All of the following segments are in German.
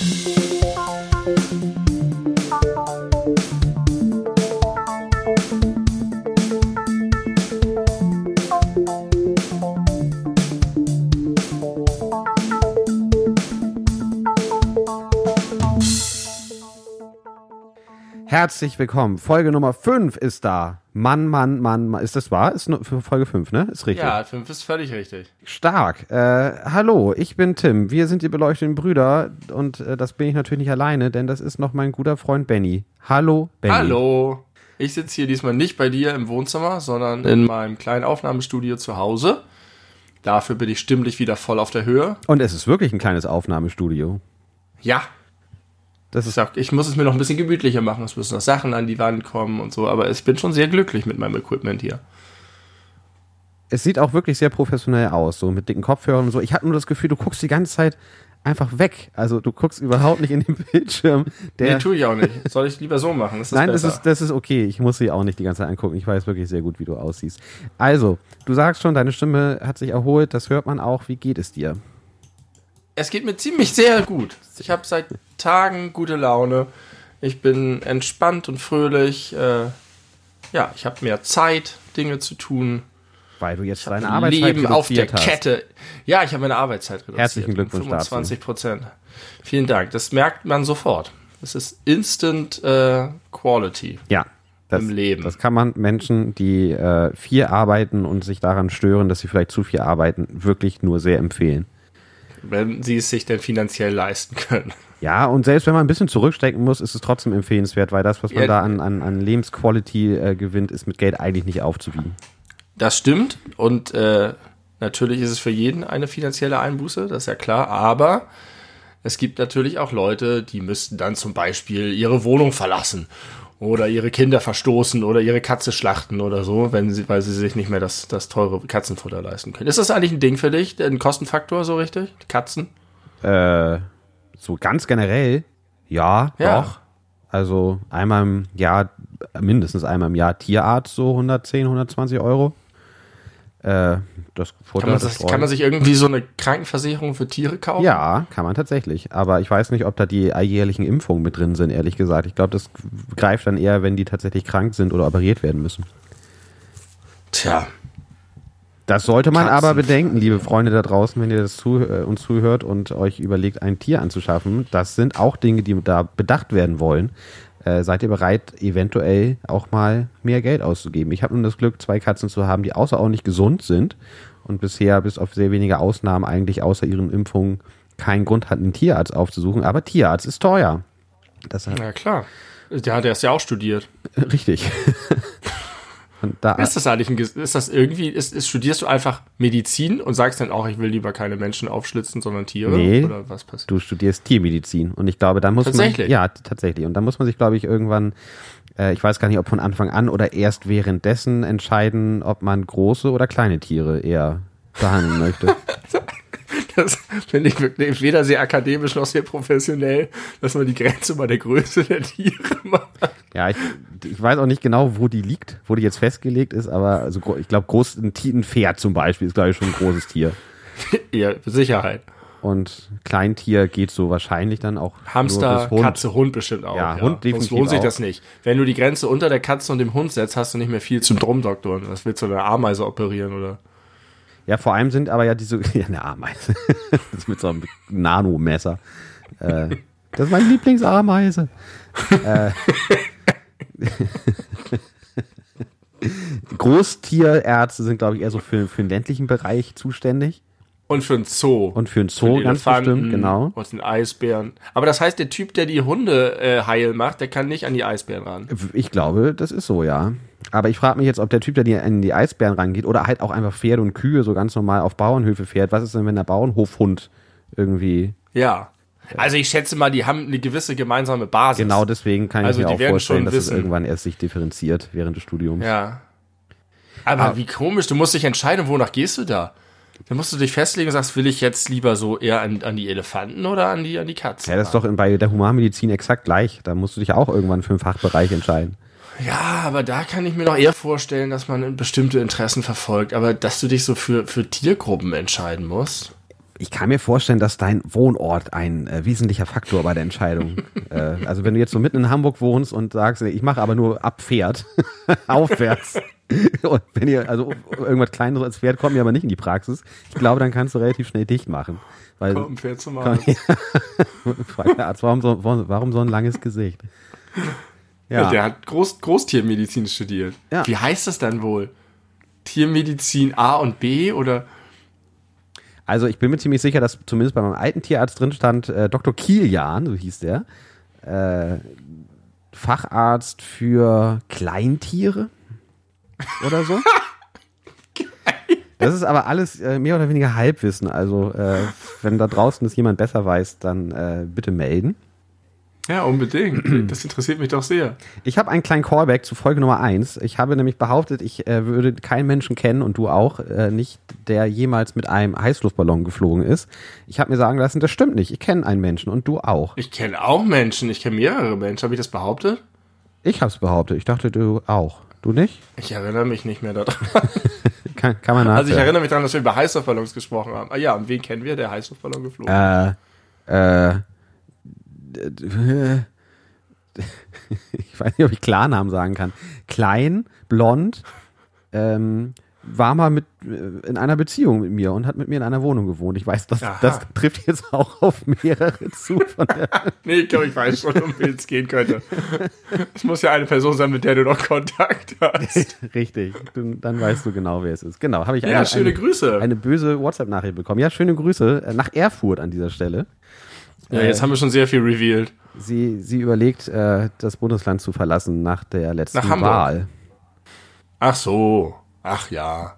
Thank you. Herzlich willkommen. Folge Nummer 5 ist da. Mann, Mann, Mann, Mann. Ist das wahr? Ist nur für Folge 5, ne? Ist richtig. Ja, 5 ist völlig richtig. Stark. Äh, hallo, ich bin Tim. Wir sind die beleuchteten Brüder und äh, das bin ich natürlich nicht alleine, denn das ist noch mein guter Freund Benny. Hallo, Benny. Hallo. Ich sitze hier diesmal nicht bei dir im Wohnzimmer, sondern in meinem kleinen Aufnahmestudio zu Hause. Dafür bin ich stimmlich wieder voll auf der Höhe. Und es ist wirklich ein kleines Aufnahmestudio. Ja, Das ich ist sag, ich muss es mir noch ein bisschen gemütlicher machen. Es müssen noch Sachen an die Wand kommen und so. Aber ich bin schon sehr glücklich mit meinem Equipment hier. es sieht auch wirklich sehr professionell aus, so mit dicken Kopfhörern und so. Ich habe nur das Gefühl, du guckst die ganze Zeit einfach weg. Also du guckst überhaupt nicht in den Bildschirm. Der, nee, tue ich auch nicht. Soll ich lieber so machen? Das Nein, das ist, das ist okay. Ich muss sie auch nicht die ganze Zeit angucken. Ich weiß wirklich sehr gut, wie du aussiehst. Also, du sagst schon, deine Stimme hat sich erholt. Das hört man auch. Wie geht es dir? Es geht mir ziemlich sehr gut. Ich habe seit Tagen gute Laune. Ich bin entspannt und fröhlich. Äh, ja, ich habe mehr Zeit, Dinge zu tun. Weil du jetzt deine Arbeitszeit Leben auf der reduziert hast. Kette. Ja, ich habe meine Arbeitszeit reduziert. Herzlichen Glückwunsch um dazu. 25 Prozent. Vielen Dank. Das merkt man sofort. Das ist Instant äh, Quality. Ja. Das, Im Leben. Das kann man Menschen, die äh, viel arbeiten und sich daran stören, dass sie vielleicht zu viel arbeiten, wirklich nur sehr empfehlen. Wenn sie es sich denn finanziell leisten können. Ja, und selbst wenn man ein bisschen zurückstecken muss, ist es trotzdem empfehlenswert, weil das, was man Ja. da an, an, an Lebensquality äh, gewinnt, ist mit Geld eigentlich nicht aufzuwiegen. Das stimmt. Und äh, natürlich ist es für jeden eine finanzielle Einbuße, das ist ja klar. Aber es gibt natürlich auch Leute, die müssten dann zum Beispiel ihre Wohnung verlassen oder ihre Kinder verstoßen oder ihre Katze schlachten oder so, wenn sie, weil sie sich nicht mehr das, das teure Katzenfutter leisten können. Ist das eigentlich ein Ding für dich, ein Kostenfaktor so richtig? Katzen? Äh, so ganz generell, ja, Ja. doch. Also einmal im Jahr, mindestens einmal im Jahr Tierarzt, so 110, 120 Euro. Äh, das Futter, Kann man, das sich, kann man sich irgendwie so eine Krankenversicherung für Tiere kaufen? Ja, kann man tatsächlich. Aber ich weiß nicht, ob da die alljährlichen Impfungen mit drin sind, ehrlich gesagt. Ich glaube, das greift dann eher, wenn die tatsächlich krank sind oder operiert werden müssen. Tja, Das sollte man Katzen. aber bedenken, liebe Freunde da draußen, wenn ihr das zu, äh, uns zuhört und euch überlegt, ein Tier anzuschaffen. Das sind auch Dinge, die da bedacht werden wollen. Äh, seid ihr bereit, eventuell auch mal mehr Geld auszugeben? Ich habe nun das Glück, zwei Katzen zu haben, die außerordentlich gesund sind und bisher bis auf sehr wenige Ausnahmen eigentlich außer ihren Impfungen keinen Grund hatten, einen Tierarzt aufzusuchen. Aber Tierarzt ist teuer. Das hat, na klar. Ja, der ist ja auch studiert. richtig. da, Ist das eigentlich ein, ist das irgendwie, ist, ist, studierst du einfach Medizin und sagst dann auch, ich will lieber keine Menschen aufschlitzen, sondern Tiere? Nee. Oder was passiert? du studierst Tiermedizin und ich glaube, da muss Tatsächlich? man ja tatsächlich und da muss man sich, glaube ich, irgendwann, äh, ich weiß gar nicht, ob von Anfang an oder erst währenddessen entscheiden, ob man große oder kleine Tiere eher behandeln möchte. Das finde ich wirklich weder sehr akademisch noch sehr professionell, dass man die Grenze bei der Größe der Tiere macht. ja, ich, ich weiß auch nicht genau, wo die liegt, wo die jetzt festgelegt ist, aber also, ich glaube, groß ein, Pferd zum Beispiel ist, glaube ich, schon ein großes Tier. Für Sicherheit. Und Kleintier geht so wahrscheinlich dann auch Hamster, Hund. Katze, Hund bestimmt auch. Ja, Hund Sonst definitiv lohnt sich auch. das nicht. Wenn du die Grenze unter der Katze und dem Hund setzt, hast du nicht mehr viel zum Drumdoktoren. Das willst du eine Ameise operieren oder? Ja, vor allem sind aber ja diese, ja, eine Ameise. das mit so einem Nanomesser. Äh, das ist meine Lieblingsameise. äh, Großtierärzte sind, glaube ich, eher so für, für den ländlichen Bereich zuständig. Und für einen Zoo. Und für einen Für Zoo den ganz bestimmt, genau. Und den Eisbären. Aber das heißt, der Typ, der die Hunde äh, heil macht, der kann nicht an die Eisbären ran. Ich glaube, das ist so, ja. Aber ich frage mich jetzt, ob der Typ, der die, an die Eisbären rangeht, oder halt auch einfach Pferde und Kühe so ganz normal auf Bauernhöfe fährt. Was ist denn, wenn der Bauernhofhund irgendwie. Ja. Also ich schätze mal, die haben eine gewisse gemeinsame Basis. Genau deswegen kann Also ich mir auch vorstellen, dass es wissen. irgendwann erst sich differenziert während des Studiums. Ja. Aber wie komisch, du musst dich entscheiden, wonach gehst du da? Dann musst du dich festlegen und sagst, will ich jetzt lieber so eher an, an die Elefanten oder an die, an die Katzen? Ja, das ist doch in, bei der Humanmedizin exakt gleich. Da musst du dich auch irgendwann für einen Fachbereich entscheiden. Ja, aber da kann ich mir noch eher vorstellen, dass man bestimmte Interessen verfolgt. Aber dass du dich so für, für Tiergruppen entscheiden musst. Ich kann mir vorstellen, dass dein Wohnort ein äh, wesentlicher Faktor bei der Entscheidung. äh, also wenn du jetzt so mitten in Hamburg wohnst und sagst, ich mache aber nur ab Pferd, aufwärts. und wenn ihr, also irgendwas kleineres als Pferd kommt mir aber nicht in die Praxis. Ich glaube, dann kannst du relativ schnell dicht machen. Weil, ein Pferd zum Arzt. Fragt der Arzt, warum so, warum so ein langes Gesicht? Ja. Der hat Groß, Großtiermedizin studiert. Ja. Wie heißt das dann wohl? Tiermedizin A und B oder? Also ich bin mir ziemlich sicher, dass zumindest bei meinem alten Tierarzt drin stand, äh, Dr. Kilian, so hieß der, äh, Facharzt für Kleintiere oder so. Das ist aber alles äh, mehr oder weniger Halbwissen. Also äh, wenn da draußen es jemand besser weiß, dann äh, bitte melden. Ja, unbedingt. Das interessiert mich doch sehr. Ich habe einen kleinen Callback zu Folge Nummer eins. Ich habe nämlich behauptet, ich äh, würde keinen Menschen kennen und du auch äh, nicht, der jemals mit einem Heißluftballon geflogen ist. Ich habe mir sagen lassen, das stimmt nicht. Ich kenne einen Menschen und du auch. Ich kenne auch Menschen. Ich kenne mehrere Menschen. Habe ich das behauptet? Ich habe es behauptet. Ich dachte, du auch. Du nicht? Ich erinnere mich nicht mehr daran. kann, kann man nachhören. Also ich erinnere mich daran, dass wir über Heißluftballons gesprochen haben. Ah ja, und wen kennen wir, der Heißluftballon geflogen Äh, äh, ich weiß nicht, ob ich Klarnamen sagen kann. Klein, blond, ähm, war mal mit in einer Beziehung mit mir und hat mit mir in einer Wohnung gewohnt. Ich weiß, das, das trifft jetzt auch auf mehrere zu. Nee, ich glaube, ich weiß schon, um wen es gehen könnte. Es muss ja eine Person sein, mit der du noch Kontakt hast. Richtig, du, dann weißt du genau, wer es ist. Genau, habe ich ja, eine, schöne eine, Grüße. eine böse WhatsApp-Nachricht bekommen. Ja, schöne Grüße äh, nach Erfurt an dieser Stelle. Ja, jetzt haben wir schon sehr viel revealed. Sie, sie überlegt, äh, das Bundesland zu verlassen nach der letzten Nach. Wahl. Ach so. Ach ja.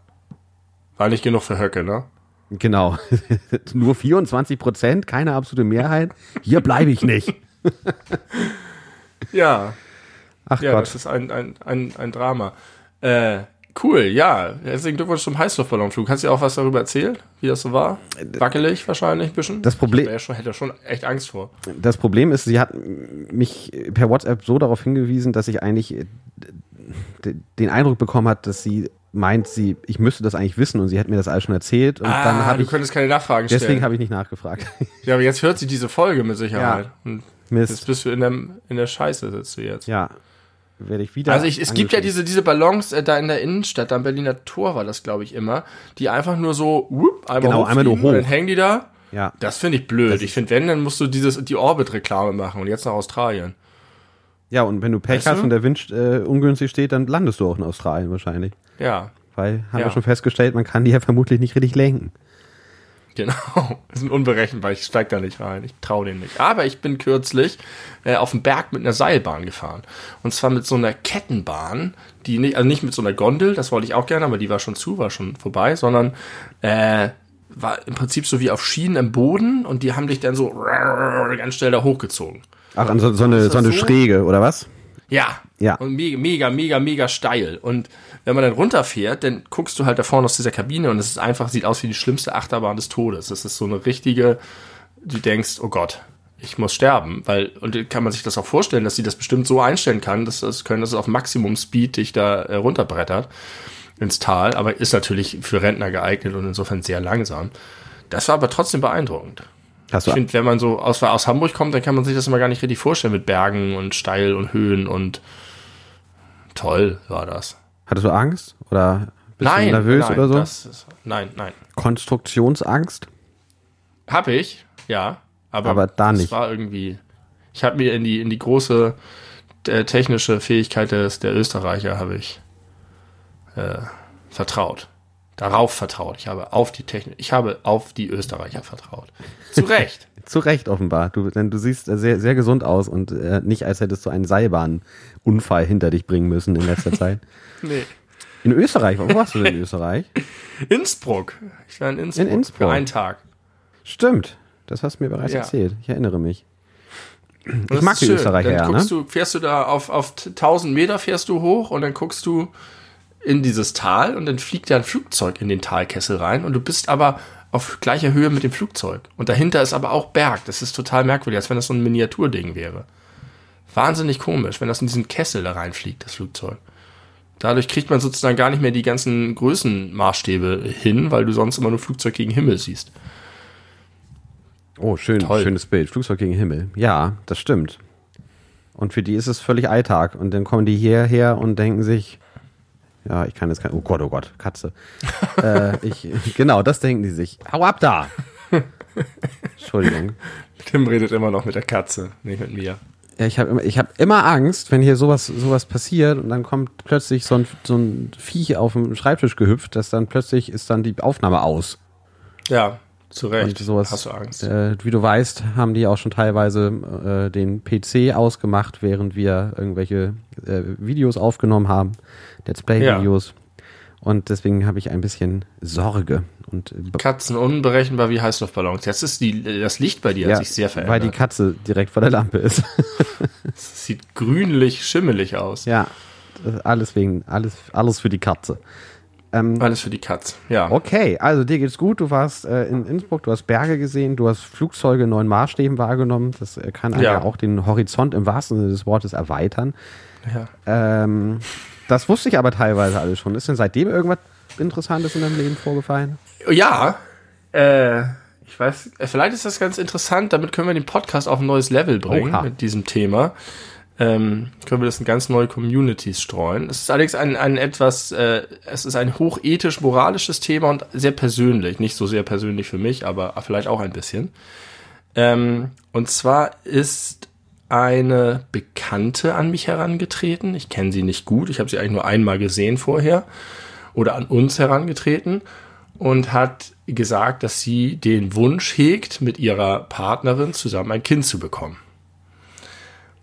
War nicht genug für Höcke, ne? Genau. Nur 24 Prozent, keine absolute Mehrheit. Hier bleibe ich nicht. Ja. Ach Ja, Gott. das ist ein, ein, ein, ein Drama. Äh, cool, ja. Herzlichen Glückwunsch zum Heißluftballonflug. Kannst du dir auch was darüber erzählen, wie das so war? Wackelig wahrscheinlich ein bisschen? Das Problem- Ich ja schon, hätte schon echt Angst vor. Das Problem ist, sie hat mich per WhatsApp so darauf hingewiesen, dass ich eigentlich äh, den Eindruck bekommen hat, dass sie meint, sie, ich müsste das eigentlich wissen und sie hat mir das alles schon erzählt und dann habe du ich, könntest keine Nachfragen stellen. deswegen habe ich nicht nachgefragt. ja, aber jetzt hört sie diese Folge mit Sicherheit. Ja. Und jetzt Mist. bist du in der, in der Scheiße, sitzt du jetzt. Ja, werde ich wieder. Also ich, es gibt ja diese, diese Ballons äh, da in der Innenstadt, da am Berliner Tor war das, glaube ich, immer, die einfach nur so whoop, einmal Genau, einmal nur hochfliegen und hoch. dann hängen die da. Ja, Das finde ich blöd. Ich finde, wenn, dann musst du dieses, die Orbit-Reklame machen und jetzt nach Australien. ja, und wenn du Pech Weißt hast du? und der Wind äh, ungünstig steht, dann landest du auch in Australien wahrscheinlich. Ja, Weil, haben Ja. wir schon festgestellt, man kann die ja vermutlich nicht richtig lenken. genau. Das ist unberechenbar. Ich steig da nicht rein. Ich traue denen nicht. Aber ich bin kürzlich äh, auf dem Berg mit einer Seilbahn gefahren. Und zwar mit so einer Kettenbahn, die nicht, also nicht mit so einer Gondel, das wollte ich auch gerne, aber die war schon zu, war schon vorbei, sondern äh, war im Prinzip so wie auf Schienen im Boden und die haben dich dann so ganz schnell da hochgezogen. Ach, an so, so eine, so eine so? Schräge, oder was? Ja. Ja. Und mega, mega, mega, mega steil. Und wenn man dann runterfährt, dann guckst du halt da vorne aus dieser Kabine und es ist einfach, sieht aus wie die schlimmste Achterbahn des Todes. Das ist so eine richtige, du denkst, oh Gott, ich muss sterben. Weil, und kann man sich das auch vorstellen, dass sie das bestimmt so einstellen kann, dass das können, dass es auf Maximum Speed dich da äh, runterbrettert ins Tal, aber ist natürlich für Rentner geeignet und insofern sehr langsam. Das war aber trotzdem beeindruckend. Hast Ich finde, wenn man so aus, aus Hamburg kommt, dann kann man sich das immer gar nicht richtig vorstellen mit Bergen und Steil und Höhen und toll war das. hattest du Angst? Oder bist nein, du nervös nein, oder so? Ist, nein, nein. Konstruktionsangst? Hab ich, ja. Aber, Aber da das nicht. war irgendwie. Ich habe mir in die, in die große äh, technische Fähigkeit des, der Österreicher habe ich äh, vertraut. Darauf vertraut. Ich habe auf die Technik, ich habe auf die Österreicher vertraut. Zu Recht. Zu Recht offenbar. Du, denn du siehst sehr, sehr gesund aus und äh, nicht, als hättest du einen Seilbahnunfall hinter dich bringen müssen in letzter Zeit. nee. In Österreich, wo warst du denn in Österreich? Innsbruck. Ich war in Innsbruck. In Innsbruck. Für einen Tag. Stimmt, das hast du mir bereits Ja. erzählt. Ich erinnere mich. Ich mag die schön. Österreicher Dann ja, ne? du, fährst du da auf, auf 1000 Meter fährst du hoch und dann guckst du in dieses Tal und dann fliegt da ein Flugzeug in den Talkessel rein und du bist aber auf gleicher Höhe mit dem Flugzeug. Und dahinter ist aber auch Berg. Das ist total merkwürdig, als wenn das so ein Miniaturding wäre. Wahnsinnig komisch, wenn das in diesen Kessel da reinfliegt, das Flugzeug. Dadurch kriegt man sozusagen gar nicht mehr die ganzen Größenmaßstäbe hin, weil du sonst immer nur Flugzeug gegen Himmel siehst. Oh, schön, Toll. schönes Bild. Flugzeug gegen Himmel. Ja, das stimmt. Und für die ist es völlig Alltag. Und dann kommen die hierher und denken sich, ja, ich kann jetzt kein, oh Gott, oh Gott, Katze. äh, ich, genau, das denken die sich. Hau ab da! Entschuldigung. Tim redet immer noch mit der Katze, nicht mit mir. Ja, ich habe immer, ich hab immer Angst, wenn hier sowas, sowas passiert und dann kommt plötzlich so ein, so ein Viech auf dem Schreibtisch gehüpft, dass dann plötzlich ist dann die Aufnahme aus. Ja, zu Recht. Und sowas, Hast du Angst? Äh, wie du weißt, haben die auch schon teilweise äh, den PC ausgemacht, während wir irgendwelche äh, Videos aufgenommen haben, Let's Play-Videos. Und deswegen habe ich ein bisschen Sorge. Und äh, Katzen unberechenbar wie Heißluftballons. Jetzt ist die, das Licht bei dir hat sich sehr verändert. weil die Katze direkt vor der Lampe ist. Sieht grünlich, schimmelig aus. ja, alles wegen, alles, alles für die Katze. Ähm, Alles für die Katz. Ja. Okay, also dir geht's gut. Du warst äh, in Innsbruck, du hast Berge gesehen, du hast Flugzeuge in neuen Maßstäben wahrgenommen. Das äh, kann Ja. ja auch den Horizont im wahrsten Sinne des Wortes erweitern. ja. Ähm, das wusste ich aber teilweise alles schon. Ist denn seitdem irgendwas Interessantes in deinem Leben vorgefallen? Ja, äh, ich weiß, vielleicht ist das ganz interessant, damit können wir den Podcast auf ein neues Level bringen Oha. mit diesem Thema. Ähm, können wir das in ganz neue Communities streuen. Es ist allerdings ein, ein etwas, äh, es ist ein hochethisch-moralisches Thema und sehr persönlich. Nicht so sehr persönlich für mich, aber vielleicht auch ein bisschen. Ähm, und zwar ist eine Bekannte an mich herangetreten. Ich kenne sie nicht gut. Ich habe sie eigentlich nur einmal gesehen vorher. Oder an uns herangetreten und hat gesagt, dass sie den Wunsch hegt, mit ihrer Partnerin zusammen ein Kind zu bekommen.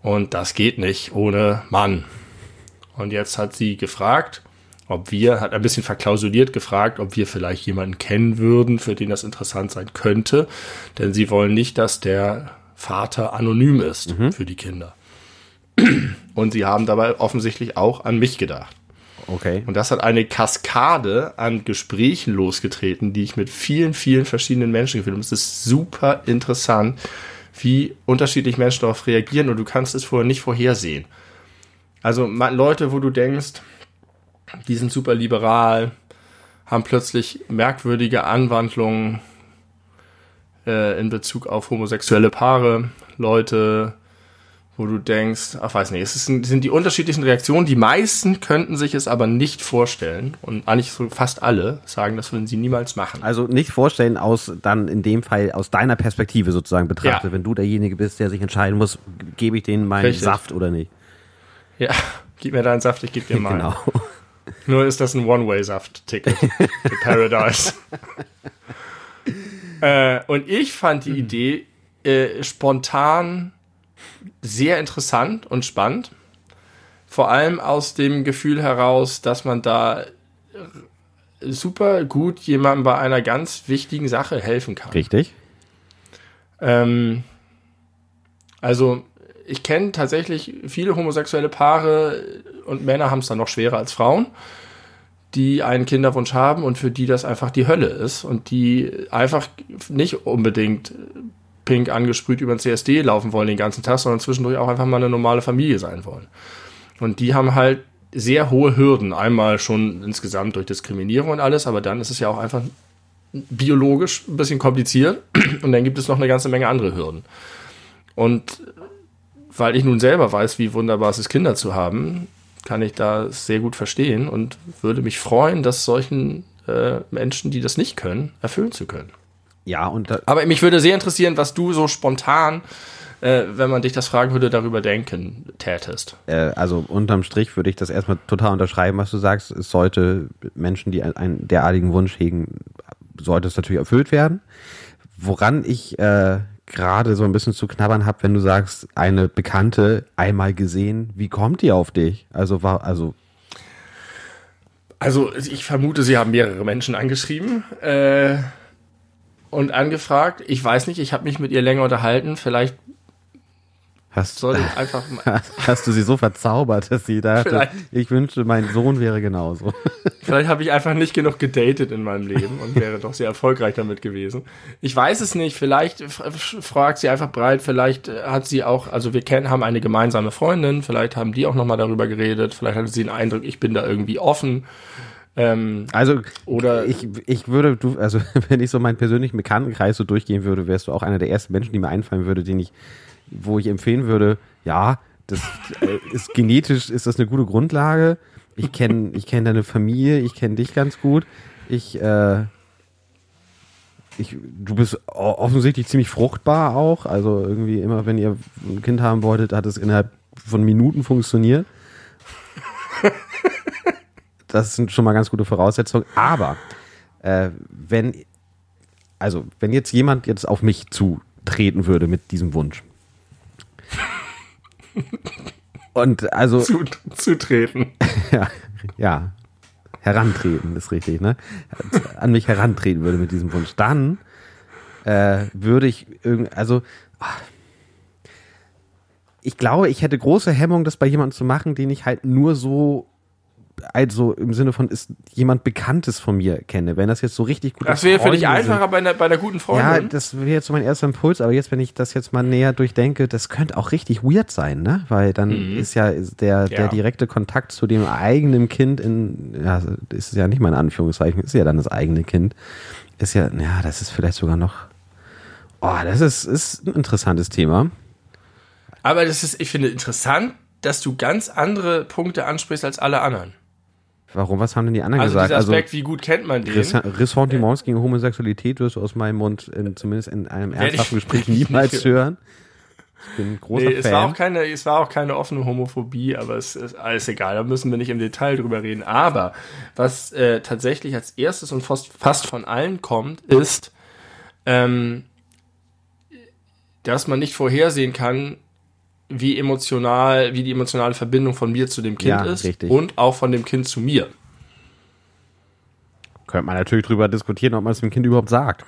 Und das geht nicht ohne Mann. Und jetzt hat sie gefragt, ob wir, hat ein bisschen verklausuliert gefragt, ob wir vielleicht jemanden kennen würden, für den das interessant sein könnte. Denn sie wollen nicht, dass der Vater anonym ist für die Kinder. Und sie haben dabei offensichtlich auch an mich gedacht. Okay. Und das hat eine Kaskade an Gesprächen losgetreten, die ich mit vielen, vielen verschiedenen Menschen geführt habe. Es ist super interessant, wie unterschiedlich Menschen darauf reagieren und du kannst es vorher nicht vorhersehen. Also Leute, wo du denkst, die sind super liberal, haben plötzlich merkwürdige Anwandlungen äh, in Bezug auf homosexuelle Paare. Leute, wo du denkst, ach weiß nicht, es ist, sind die unterschiedlichen Reaktionen. Die meisten könnten sich es aber nicht vorstellen und eigentlich so fast alle sagen, das würden sie niemals machen. Also nicht vorstellen aus dann in dem Fall aus deiner Perspektive sozusagen betrachtet, Ja. wenn du derjenige bist, der sich entscheiden muss, gebe ich denen meinen Richtig. Saft oder nicht. Ja, gib mir deinen Saft, ich geb dir meinen. Genau. Nur ist das ein One-Way-Saft-Ticket für Paradise. äh, und ich fand die Idee äh, spontan sehr interessant und spannend. Vor allem aus dem Gefühl heraus, dass man da super gut jemandem bei einer ganz wichtigen Sache helfen kann. Richtig. Ähm, also ich kenne tatsächlich viele homosexuelle Paare und Männer haben es dann noch schwerer als Frauen, die einen Kinderwunsch haben und für die das einfach die Hölle ist und die einfach nicht unbedingt pink angesprüht über den CSD laufen wollen den ganzen Tag, sondern zwischendurch auch einfach mal eine normale Familie sein wollen. Und die haben halt sehr hohe Hürden. Einmal schon insgesamt durch Diskriminierung und alles, aber dann ist es ja auch einfach biologisch ein bisschen kompliziert und dann gibt es noch eine ganze Menge andere Hürden. Und weil ich nun selber weiß, wie wunderbar es ist, Kinder zu haben, kann ich da sehr gut verstehen und würde mich freuen, das solchen äh, Menschen, die das nicht können, erfüllen zu können. Ja, und da, Aber mich würde sehr interessieren, was du so spontan, äh, wenn man dich das fragen würde, darüber denken tätest. äh, also unterm Strich würde ich das erstmal total unterschreiben, was du sagst. Es sollte Menschen, die ein- einen derartigen Wunsch hegen, sollte es natürlich erfüllt werden. Woran ich äh, gerade so ein bisschen zu knabbern habe, wenn du sagst, eine Bekannte einmal gesehen, wie kommt die auf dich? Also war, also Also ich vermute, sie haben mehrere Menschen angeschrieben äh, und angefragt. Ich weiß nicht, ich habe mich mit ihr länger unterhalten. Vielleicht hast, sollte ich einfach mal, hast du sie so verzaubert, dass sie dachte, Vielleicht. ich wünschte, mein Sohn wäre genauso. vielleicht habe ich einfach nicht genug gedatet in meinem Leben und wäre doch sehr erfolgreich damit gewesen. Ich weiß es nicht. Vielleicht fragt sie einfach breit. Vielleicht äh, hat sie auch, also wir kennen, haben eine gemeinsame Freundin. Vielleicht haben die auch noch mal darüber geredet. Vielleicht hatte sie den Eindruck, ich bin da irgendwie offen. Ähm, also oder ich, ich würde, du, also wenn ich so meinen persönlichen Bekanntenkreis so durchgehen würde, wärst du auch einer der ersten Menschen, die mir einfallen würde, den ich, wo ich empfehlen würde, ja, das äh, ist genetisch, ist das eine gute Grundlage. Ich kenne ich kenn deine Familie, ich kenne dich ganz gut. Ich, äh, ich, du bist offensichtlich ziemlich fruchtbar auch. Also irgendwie immer, wenn ihr ein Kind haben wolltet, hat es innerhalb von Minuten funktioniert. das sind schon mal ganz gute Voraussetzungen. Aber äh, wenn, also wenn jetzt jemand jetzt auf mich zutreten würde mit diesem Wunsch. Und also. Zu, zutreten. ja, ja. Herantreten ist richtig, ne? An mich herantreten würde mit diesem Wunsch. Dann äh, würde ich irgendwie, also. Ich glaube, ich hätte große Hemmung, das bei jemandem zu machen, den ich halt nur so also im Sinne von ist jemand Bekanntes von mir kenne, wenn das jetzt so richtig gut Das wäre für dich einfacher bei einer, bei einer guten Freundin. Ja, das wäre jetzt so mein erster Impuls, aber jetzt, wenn ich das jetzt mal näher durchdenke, das könnte auch richtig weird sein, ne? Weil dann mhm. ist ja der, der ja. direkte Kontakt zu dem eigenen Kind in, ja, ist ja nicht mal in Anführungszeichen, ist ja dann das eigene Kind, ist ja, ja, das ist vielleicht sogar noch, oh, das ist, ist ein interessantes Thema. Aber das ist, ich finde interessant, dass du ganz andere Punkte ansprichst als alle anderen. Warum? Was haben denn die anderen also gesagt? Also Aspekt, wie gut kennt man den? Ressentiments gegen Homosexualität wirst du aus meinem Mund in, zumindest in einem ernsthaften Gespräch niemals hören. Ich bin ein großer nee, Fan. Es war, auch keine, es war auch keine offene Homophobie, aber es ist alles egal, da müssen wir nicht im Detail drüber reden. Aber was äh, tatsächlich als erstes und fast, fast von allen kommt, ist, ähm, dass man nicht vorhersehen kann, wie emotional, wie die emotionale Verbindung von mir zu dem Kind ja, ist richtig. und auch von dem Kind zu mir. Könnte man natürlich drüber diskutieren, ob man es dem Kind überhaupt sagt.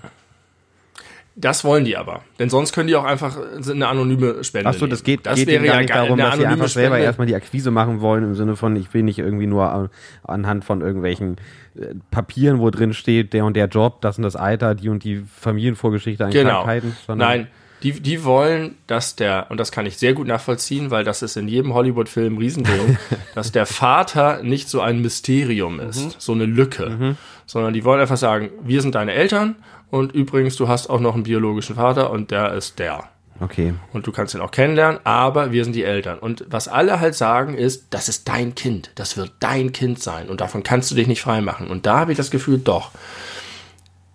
Das wollen die aber. Denn sonst können die auch einfach eine anonyme Spende Achso, das geht, das geht wäre ja nicht darum, dass sie einfach selber erstmal die Akquise machen wollen, im Sinne von, ich will nicht irgendwie nur anhand von irgendwelchen äh, Papieren, wo drin steht, der und der Job, das und das Alter, die und die Familienvorgeschichte an genau. Krankheiten. Nein, die, die wollen, dass der, und das kann ich sehr gut nachvollziehen, weil das ist in jedem Hollywood-Film Riesending, dass der Vater nicht so ein Mysterium ist, mhm. so eine Lücke, mhm. sondern die wollen einfach sagen, wir sind deine Eltern und übrigens, du hast auch noch einen biologischen Vater und der ist der. Okay. Und du kannst ihn auch kennenlernen, aber wir sind die Eltern. Und was alle halt sagen ist, das ist dein Kind, das wird dein Kind sein und davon kannst du dich nicht freimachen. Und da habe ich das Gefühl, doch.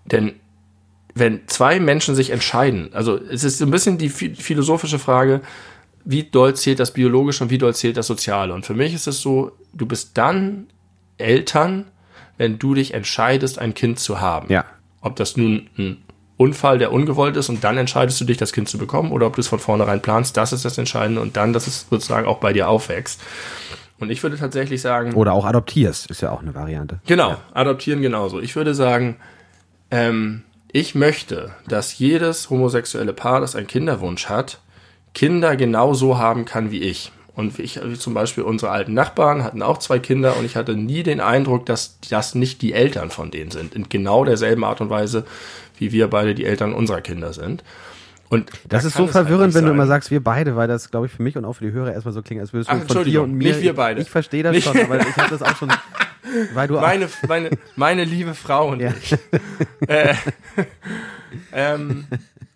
Denn wenn zwei Menschen sich entscheiden, also es ist ein bisschen die philosophische Frage, wie doll zählt das Biologische und wie doll zählt das Soziale? Und für mich ist es so, du bist dann Eltern, wenn du dich entscheidest, ein Kind zu haben. Ja. Ob das nun ein Unfall, der ungewollt ist und dann entscheidest du dich, das Kind zu bekommen oder ob du es von vornherein planst, das ist das Entscheidende und dann, dass es sozusagen auch bei dir aufwächst. Und ich würde tatsächlich sagen. Oder auch adoptierst, ist ja auch eine Variante. Genau, ja. adoptieren genauso. Ich würde sagen, ähm, ich möchte, dass jedes homosexuelle Paar, das einen Kinderwunsch hat, Kinder genauso haben kann wie ich. Und ich, wie zum Beispiel unsere alten Nachbarn hatten auch zwei Kinder und ich hatte nie den Eindruck, dass das nicht die Eltern von denen sind. In genau derselben Art und Weise, wie wir beide die Eltern unserer Kinder sind. Und das da ist so verwirrend, wenn du immer sagst, wir beide, weil das, glaube ich, für mich und auch für die Hörer erstmal so klingt, als würdest du Ach, von dir und mir. Nicht wir beide. Ich, ich verstehe das nicht. schon, aber ich habe das auch schon Weil du meine, meine, meine liebe Frau und ja. ich. Äh, ähm,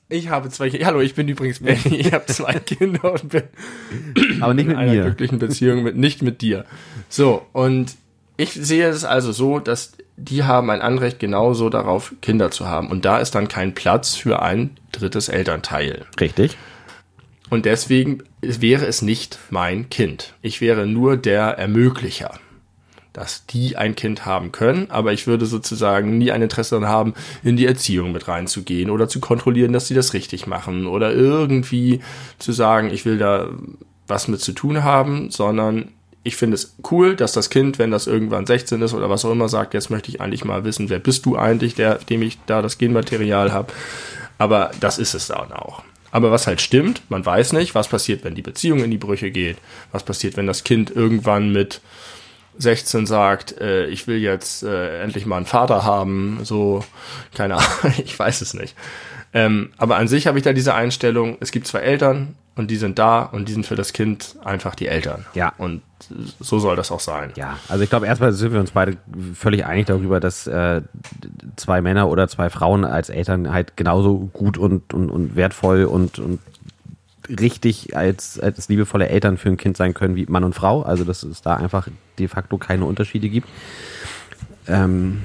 ich habe zwei Kinder. Hallo, ich bin übrigens Benny. Ich habe zwei Kinder und bin Aber nicht in mit einer mir. glücklichen Beziehung mit, nicht mit dir. So, und ich sehe es also so, dass die haben ein Anrecht genauso darauf, Kinder zu haben. Und da ist dann kein Platz für ein drittes Elternteil. Richtig. Und deswegen wäre es nicht mein Kind. Ich wäre nur der Ermöglicher dass die ein Kind haben können, aber ich würde sozusagen nie ein Interesse daran haben, in die Erziehung mit reinzugehen oder zu kontrollieren, dass sie das richtig machen oder irgendwie zu sagen, ich will da was mit zu tun haben, sondern ich finde es cool, dass das Kind, wenn das irgendwann 16 ist oder was auch immer, sagt, jetzt möchte ich eigentlich mal wissen, wer bist du eigentlich, der, dem ich da das Genmaterial habe. Aber das ist es dann auch. Aber was halt stimmt, man weiß nicht, was passiert, wenn die Beziehung in die Brüche geht, was passiert, wenn das Kind irgendwann mit 16 sagt, äh, ich will jetzt äh, endlich mal einen Vater haben, so, keine Ahnung, ich weiß es nicht. Ähm, aber an sich habe ich da diese Einstellung, es gibt zwei Eltern und die sind da und die sind für das Kind einfach die Eltern. Ja. Und so soll das auch sein. Ja, also ich glaube, erstmal sind wir uns beide völlig einig darüber, dass äh, zwei Männer oder zwei Frauen als Eltern halt genauso gut und, und, und wertvoll und, und richtig als, als liebevolle Eltern für ein Kind sein können wie Mann und Frau. Also dass es da einfach de facto keine Unterschiede gibt. Ähm,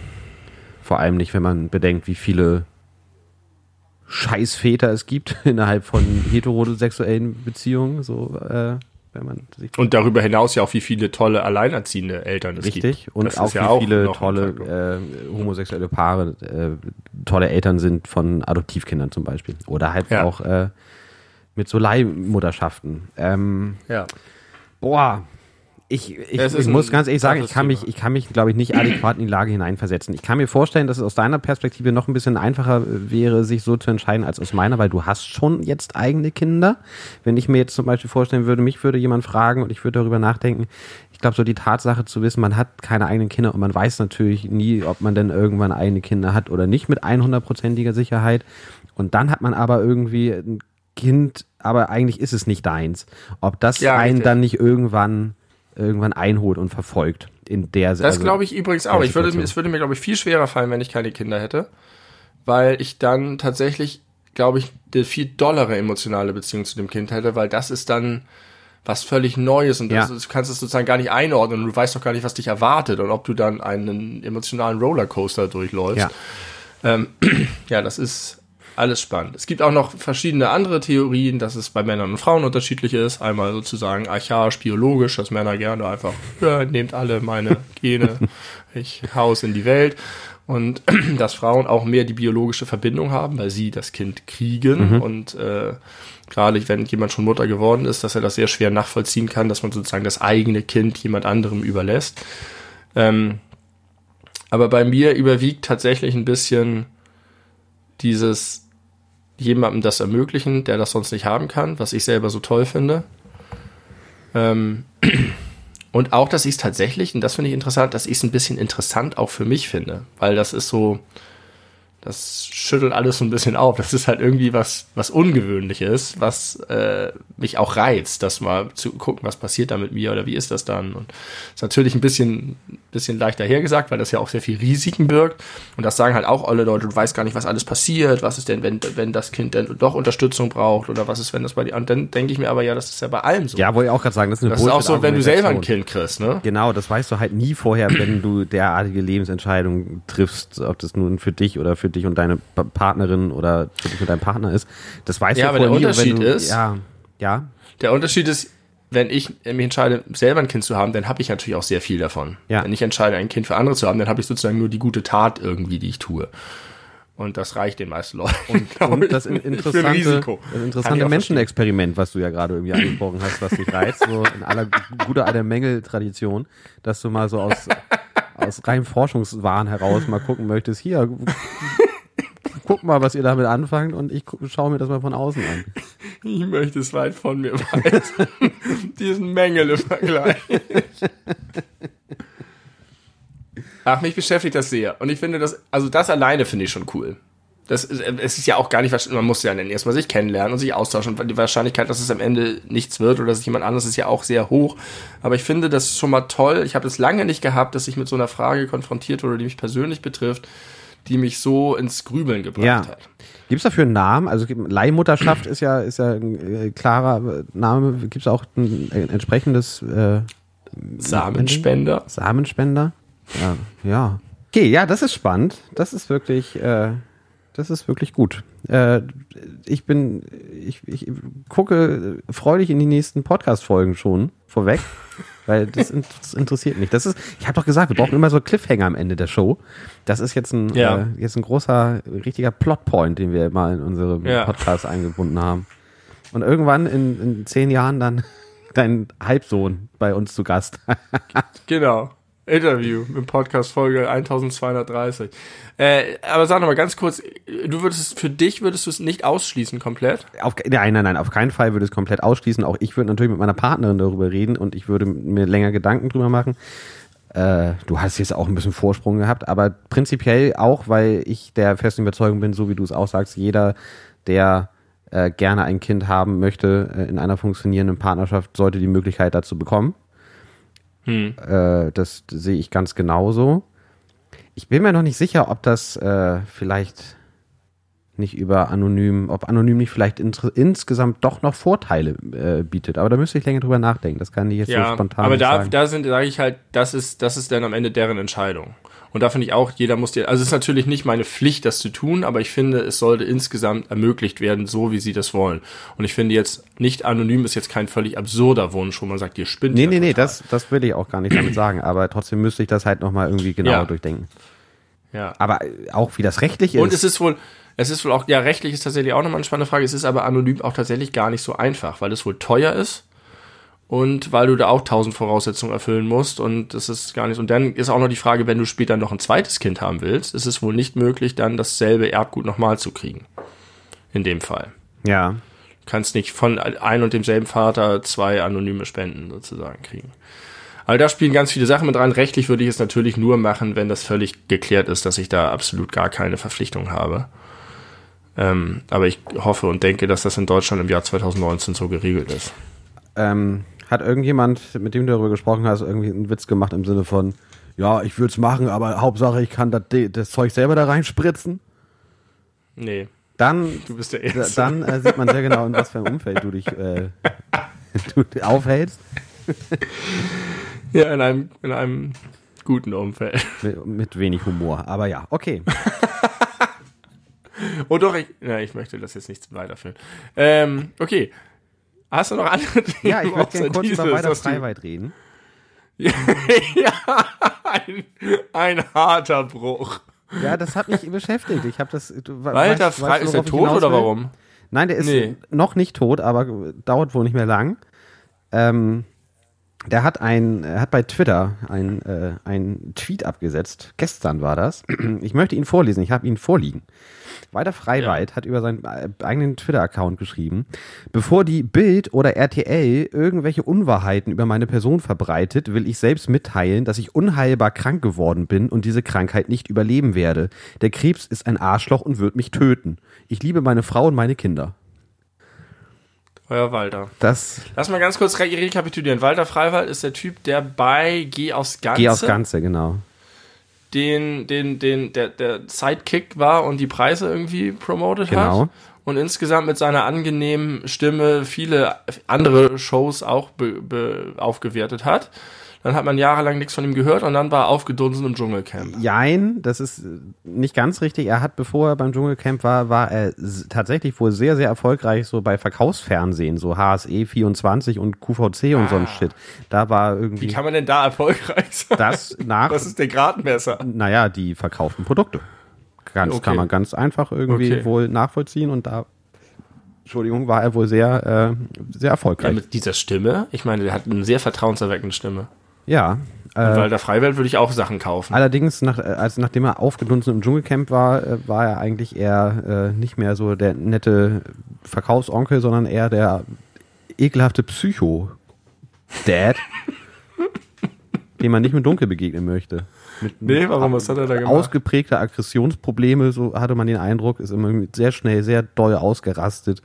vor allem nicht, wenn man bedenkt, wie viele Scheißväter es gibt innerhalb von heterosexuellen Beziehungen. So, äh, wenn man sich Und darüber hinaus ja auch, wie viele tolle alleinerziehende Eltern es gibt. Richtig. Und Das auch wie ja viele tolle äh, homosexuelle Paare äh, tolle Eltern sind von Adoptivkindern zum Beispiel. Oder halt Ja. auch äh, mit so Leihmutterschaften. Ähm, Ja. boah. Ich, ich, ich muss ganz ehrlich sagen, ich kann mich, ich kann mich, glaube ich, nicht adäquat in die Lage hineinversetzen. Ich kann mir vorstellen, dass es aus deiner Perspektive noch ein bisschen einfacher wäre, sich so zu entscheiden als aus meiner, weil du hast schon jetzt eigene Kinder. Wenn ich mir jetzt zum Beispiel vorstellen würde, mich würde jemand fragen und ich würde darüber nachdenken, ich glaube, so die Tatsache zu wissen, man hat keine eigenen Kinder und man weiß natürlich nie, ob man denn irgendwann eigene Kinder hat oder nicht mit 100%iger Sicherheit. Und dann hat man aber irgendwie ein Kind, aber eigentlich ist es nicht deins. Ob das Ja, einen richtig. dann nicht irgendwann irgendwann einholt und verfolgt in der also Das glaube ich übrigens auch. Ich würde, es würde mir, glaube ich, viel schwerer fallen, wenn ich keine Kinder hätte. Weil ich dann tatsächlich, glaube ich, eine viel dollere emotionale Beziehung zu dem Kind hätte, weil das ist dann was völlig Neues und das, Ja. du kannst es sozusagen gar nicht einordnen und du weißt doch gar nicht, was dich erwartet und ob du dann einen emotionalen Rollercoaster durchläufst. Ja. Ähm, ja, das ist alles spannend. Es gibt auch noch verschiedene andere Theorien, dass es bei Männern und Frauen unterschiedlich ist. Einmal sozusagen archaisch, biologisch, dass Männer gerne einfach, ja, nehmt alle meine Gene, ich haus in die Welt. Und dass Frauen auch mehr die biologische Verbindung haben, weil sie das Kind kriegen. Und äh, gerade wenn jemand schon Mutter geworden ist, dass er das sehr schwer nachvollziehen kann, dass man sozusagen das eigene Kind jemand anderem überlässt. Ähm, aber bei mir überwiegt tatsächlich ein bisschen dieses jemandem das ermöglichen, der das sonst nicht haben kann, was ich selber so toll finde. Ähm, und auch, dass ich es tatsächlich, und das finde ich interessant, dass ich es ein bisschen interessant auch für mich finde, weil das ist so, das schüttelt alles so ein bisschen auf. Das ist halt irgendwie was, was Ungewöhnliches, was äh, mich auch reizt, das mal zu gucken, was passiert da mit mir oder wie ist das dann. Und ist natürlich ein bisschen, bisschen leichter hergesagt, weil das ja auch sehr viel Risiken birgt. Und das sagen halt auch alle Leute, du weißt gar nicht, was alles passiert, was ist denn, wenn, wenn das Kind denn doch Unterstützung braucht oder was ist, wenn das bei dir. Und dann denke ich mir aber, ja, das ist ja bei allem so. Ja, wollte ich auch gerade sagen, das ist eine das ist auch so, wenn du selber ein. Kind kriegst, ne? Genau, das weißt du halt nie vorher, wenn du derartige Lebensentscheidungen triffst, ob das nun für dich oder für dich und deine Pa- Partnerin oder für dich und dein Partner ist. Das weißt Ja, du aber vorher der nie. Unterschied du, ist- ja, ja, Der Unterschied ist, wenn ich mich entscheide, selber ein Kind zu haben, dann habe ich natürlich auch sehr viel davon. Ja. Wenn ich entscheide, ein Kind für andere zu haben, dann habe ich sozusagen nur die gute Tat irgendwie, die ich tue. Und das reicht den meisten Leuten. Und ich, das interessante, das interessante Menschenexperiment, was du ja gerade irgendwie angesprochen hast, was dich reizt, so in aller guter alter Mängel-Tradition, dass du mal so aus, aus reinem Forschungswahn heraus mal gucken möchtest, hier, guck mal, was ihr damit anfangt und ich schaue mir das mal von außen an. Ich möchte es weit von mir weisen. Diesen Mängele-Vergleich. Ach, mich beschäftigt das sehr. Und ich finde das, also das alleine finde ich schon cool. Das ist, es ist ja auch gar nicht, man muss ja dann erstmal sich kennenlernen und sich austauschen. Und die Wahrscheinlichkeit, dass es am Ende nichts wird oder dass es jemand anderes ist, ja auch sehr hoch. Aber ich finde das schon mal toll. Ich habe es lange nicht gehabt, dass ich mit so einer Frage konfrontiert wurde, die mich persönlich betrifft, die mich so ins Grübeln gebracht Ja. hat. Gibt es dafür einen Namen? Also Leihmutterschaft ist ja, ist ja ein äh, klarer äh, Name. Gibt es auch ein äh, entsprechendes äh, Samenspender. Samenspender? Ja, ja. Okay, ja, das ist spannend. Das ist wirklich, äh, das ist wirklich gut. Äh, ich bin, ich, ich gucke freudig in die nächsten Podcast-Folgen schon vorweg, weil das, in- das interessiert mich. Das ist, ich habe doch gesagt, wir brauchen immer so Cliffhanger am Ende der Show. Das ist jetzt ein, Ja. äh, jetzt ein großer, richtiger Plotpoint, den wir mal in unserem Ja. Podcast eingebunden haben. Und irgendwann in, in zehn Jahren dann dein Halbsohn bei uns zu Gast. Genau. Interview im Podcast Folge 1230. Äh, aber sag noch mal ganz kurz, du würdest es, für dich würdest du es nicht ausschließen komplett? Auf, nein, nein, nein, auf keinen Fall würde es komplett ausschließen. Auch ich würde natürlich mit meiner Partnerin darüber reden und ich würde mir länger Gedanken drüber machen. Äh, du hast jetzt auch ein bisschen Vorsprung gehabt, aber prinzipiell auch, weil ich der festen Überzeugung bin, so wie du es auch sagst, jeder, der äh, gerne ein Kind haben möchte äh, in einer funktionierenden Partnerschaft, sollte die Möglichkeit dazu bekommen. Hm. Äh, das sehe ich ganz genauso. Ich bin mir noch nicht sicher, ob das äh, vielleicht nicht über anonym, ob anonym nicht vielleicht insgesamt doch noch Vorteile äh, bietet. Aber da müsste ich länger drüber nachdenken. Das kann ich jetzt ja, so spontan aber da, sagen. da sind, sage ich halt, das ist, das ist dann am Ende deren Entscheidung. Und da finde ich auch, jeder muss dir, also es ist natürlich nicht meine Pflicht, das zu tun, aber ich finde, es sollte insgesamt ermöglicht werden, so wie sie das wollen. Und ich finde jetzt, nicht anonym ist jetzt kein völlig absurder Wunsch, wo man sagt, ihr spinnt. Nee, nee, nee, das, das will ich auch gar nicht damit sagen, aber trotzdem müsste ich das halt nochmal irgendwie genauer ja. durchdenken. Ja. Aber auch wie das rechtlich ist. Und es ist wohl, es ist wohl auch, ja, rechtlich ist tatsächlich auch nochmal eine spannende Frage. Es ist aber anonym auch tatsächlich gar nicht so einfach, weil es wohl teuer ist und weil du da auch tausend Voraussetzungen erfüllen musst und das ist gar nicht. Und dann ist auch noch die Frage, wenn du später noch ein zweites Kind haben willst, ist es wohl nicht möglich, dann dasselbe Erbgut nochmal zu kriegen. In dem Fall. Ja. Du kannst nicht von ein und demselben Vater zwei anonyme Spenden sozusagen kriegen. Aber da spielen ganz viele Sachen mit rein. Rechtlich würde ich es natürlich nur machen, wenn das völlig geklärt ist, dass ich da absolut gar keine Verpflichtung habe. Ähm, aber ich hoffe und denke, dass das in Deutschland im Jahr 2019 so geregelt ist. Ähm, hat irgendjemand, mit dem du darüber gesprochen hast, irgendwie einen Witz gemacht im Sinne von, ja, ich würde es machen, aber Hauptsache, ich kann das, das, Zeug selber da reinspritzen? Nee. Dann, du bist der Erste. dann äh, sieht man sehr genau, in was für einem Umfeld du dich äh, du aufhältst. Ja, in einem, in einem guten Umfeld. Mit, mit wenig Humor, aber ja, okay. oh doch, ich, ja, ich möchte das jetzt nicht weiterführen. Ähm, okay, Hast du noch andere Dinge? Ja, ich möchte gerne kurz über weiter Freiweit reden. ja, ein, ein harter Bruch. Ja, das hat mich beschäftigt. Ich habe das. Du, Walter weißt, Frei, ist er tot oder warum? Nein, der ist nee. noch nicht tot, aber dauert wohl nicht mehr lang. Ähm, der hat ein, er hat bei Twitter ein, äh, ein Tweet abgesetzt. Gestern war das. Ich möchte ihn vorlesen. Ich habe ihn vorliegen. Walter Freiwald ja. hat über seinen äh, eigenen Twitter-Account geschrieben, bevor die Bild oder RTL irgendwelche Unwahrheiten über meine Person verbreitet, will ich selbst mitteilen, dass ich unheilbar krank geworden bin und diese Krankheit nicht überleben werde. Der Krebs ist ein Arschloch und wird mich töten. Ich liebe meine Frau und meine Kinder. Euer Walter. Das Lass mal ganz kurz rekapitulieren. Walter Freiwald ist der Typ, der bei Geh aufs Ganze. Geh aufs Ganze, genau den, den, den, der, der Sidekick war und die Preise irgendwie promotet genau. hat. Und insgesamt mit seiner angenehmen Stimme viele andere Shows auch aufgewertet hat. Dann hat man jahrelang nichts von ihm gehört und dann war er aufgedunsen im Dschungelcamp. Jein, das ist nicht ganz richtig. Er hat, bevor er beim Dschungelcamp war, war er tatsächlich wohl sehr, sehr erfolgreich so bei Verkaufsfernsehen, so HSE 24 und QVC und ah. so ein ah. Shit. Da war irgendwie. Wie kann man denn da erfolgreich sein? Das nach. Was ist der Gradmesser? Naja, die verkauften Produkte. Ganz, okay. Kann man ganz einfach irgendwie okay. wohl nachvollziehen und da Entschuldigung, war er wohl sehr, äh, sehr erfolgreich. Ja, mit dieser Stimme, ich meine, der hat eine sehr vertrauenserweckende Stimme. Ja. Äh, weil der Freiwelt würde ich auch Sachen kaufen. Allerdings, nach, als, nachdem er aufgedunsen im Dschungelcamp war, äh, war er eigentlich eher äh, nicht mehr so der nette Verkaufsonkel, sondern eher der ekelhafte Psycho-Dad, dem man nicht mit Dunkel begegnen möchte. Mit nee, warum? Was hat er da gemacht? Ausgeprägte Aggressionsprobleme, so hatte man den Eindruck, ist immer sehr schnell, sehr doll ausgerastet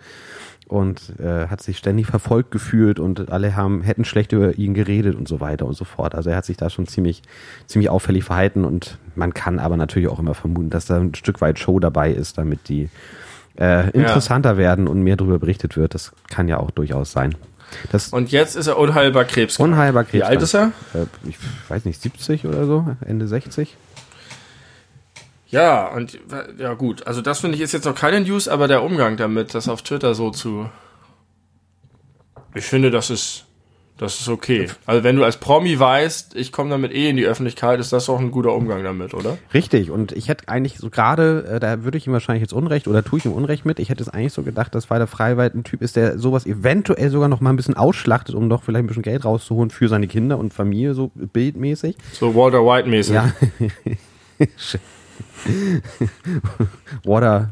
und äh, hat sich ständig verfolgt gefühlt und alle haben hätten schlecht über ihn geredet und so weiter und so fort. Also er hat sich da schon ziemlich ziemlich auffällig verhalten und man kann aber natürlich auch immer vermuten, dass da ein Stück weit Show dabei ist, damit die äh, interessanter ja. werden und mehr darüber berichtet wird. Das kann ja auch durchaus sein. Das und jetzt ist er unheilbar krebskrank. Unheilbar krebskrank. Wie alt ist er? Äh, ich weiß nicht, 70 oder so, Ende 60. Ja, und ja gut, also das finde ich ist jetzt noch keine News, aber der Umgang damit, das auf Twitter so zu. Ich finde, das ist das ist okay. Also wenn du als Promi weißt, ich komme damit eh in die Öffentlichkeit, ist das auch ein guter Umgang damit, oder? Richtig. Und ich hätte eigentlich so gerade, äh, da würde ich ihm wahrscheinlich jetzt Unrecht oder tue ich ihm Unrecht mit. Ich hätte es eigentlich so gedacht, dass Walter Freiwald ein Typ ist, der sowas eventuell sogar noch mal ein bisschen ausschlachtet, um doch vielleicht ein bisschen Geld rauszuholen für seine Kinder und Familie, so bildmäßig. So Walter White mäßig. Ja. Water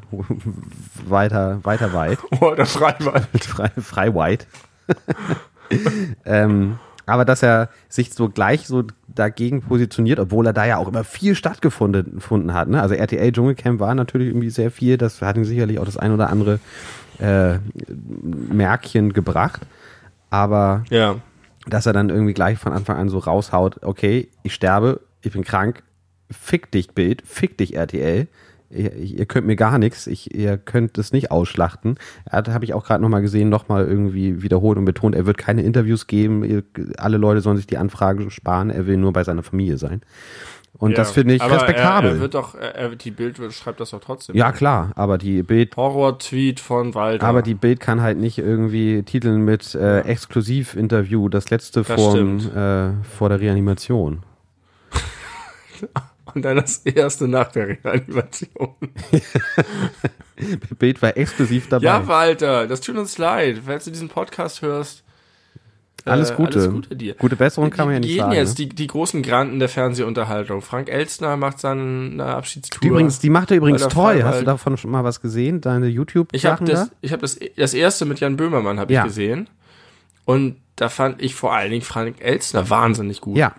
weiter, weiter weit. Water frei weit. Frei, frei weit. ähm, aber dass er sich so gleich so dagegen positioniert, obwohl er da ja auch immer viel stattgefunden hat. Ne? Also RTL Dschungelcamp war natürlich irgendwie sehr viel, das hat ihn sicherlich auch das ein oder andere äh, Märkchen gebracht. Aber Ja. dass er dann irgendwie gleich von Anfang an so raushaut, okay, ich sterbe, ich bin krank, fick dich Bild, fick dich RTL, ihr, ihr könnt mir gar nichts, ich, ihr könnt es nicht ausschlachten. Er hat, habe ich auch gerade nochmal gesehen, nochmal irgendwie wiederholt und betont, er wird keine Interviews geben, ihr, alle Leute sollen sich die Anfrage sparen, er will nur bei seiner Familie sein. Und das Ja. finde ich Aber respektabel. Er, er wird doch, er, die Bild schreibt das doch trotzdem. ja, klar, aber die Bild Horror-Tweet von Walter. Aber die Bild kann halt nicht irgendwie titeln mit äh, Exklusiv-Interview, das letzte Das vor, stimmt. äh, vor der Reanimation. Und dann das erste nach der Reanimation. Bild war exklusiv dabei. Ja, Walter, das tut uns leid. Falls du diesen Podcast hörst, äh, alles Gute. Alles Gute dir. Gute Besserung kann man ja nicht gehen sagen. jetzt, ne? die, die großen Granden der Fernsehunterhaltung. Frank Elstner macht seine Abschiedstour. Die, übrigens, die macht er übrigens toll. Hast du davon schon mal was gesehen? Deine ich habe YouTube-Sachen das, da? ich hab das, das erste mit Jan Böhmermann habe Ja. ich gesehen. Und da fand ich vor allen Dingen Frank Elstner wahnsinnig gut. Ja.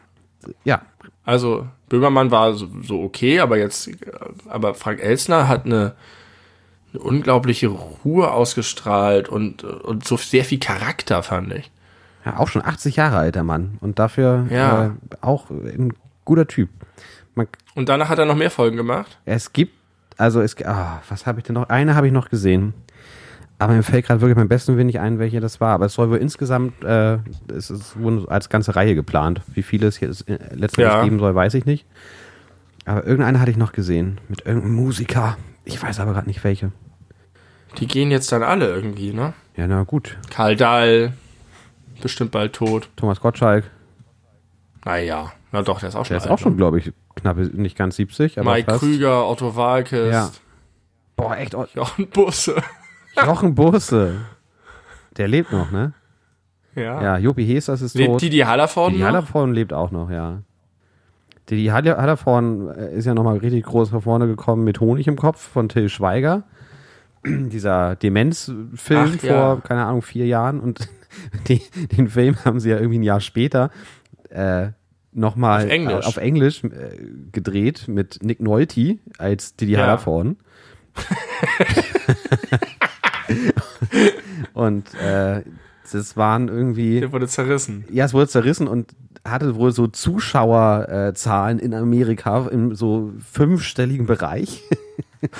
Ja. Also Böhmermann war so, so okay, aber jetzt, aber Frank Elsner hat eine, eine unglaubliche Ruhe ausgestrahlt und, und so sehr viel Charakter, fand ich. ja. Auch schon 80 Jahre alt, der Mann. Und dafür Ja. äh, auch ein guter Typ. Man, Und danach hat er noch mehr Folgen gemacht. es gibt, also es, ah, was habe ich denn noch? Eine habe ich noch gesehen. Aber mir fällt gerade wirklich beim besten Willen nicht ein, welche das war. Aber es soll wohl insgesamt, äh, es ist wohl als ganze Reihe geplant. Wie viele es hier ist, äh, letztendlich Ja. geben soll, weiß ich nicht. Aber irgendeine hatte ich noch gesehen. Mit irgendeinem Musiker. Ich weiß aber gerade nicht welche. Die gehen jetzt dann alle irgendwie, ne? Ja, na gut. Karl Dahl, bestimmt bald tot. Thomas Gottschalk. Naja, na doch, der ist auch schon Der ist auch schon, ne? glaube ich, knapp, nicht ganz 70. Aber Mike fast. Krüger, Otto Walkes, Ja. Boah, echt. oh, Jochen Busse. Jochen Busse. Der lebt noch, ne? Ja. Ja, Jopi Hesas ist Lebt tot. Didi Hallervorden Didi? Hallervorden lebt auch noch, ja. Didi Haller- Hallervorden äh, ist ja nochmal richtig groß nach vorne gekommen mit Honig im Kopf von Till Schweiger. Dieser Demenzfilm Ach, vor, ja. keine Ahnung, vier Jahren. Und die, den Film haben sie ja irgendwie ein Jahr später äh, nochmal Auf Englisch. auf Englisch äh, gedreht mit Nick Nolte als Didi Ja. Hallervorden. Und äh, das waren irgendwie. Der wurde zerrissen. Ja, es wurde zerrissen und hatte wohl so Zuschauerzahlen äh, in Amerika im so fünfstelligen Bereich.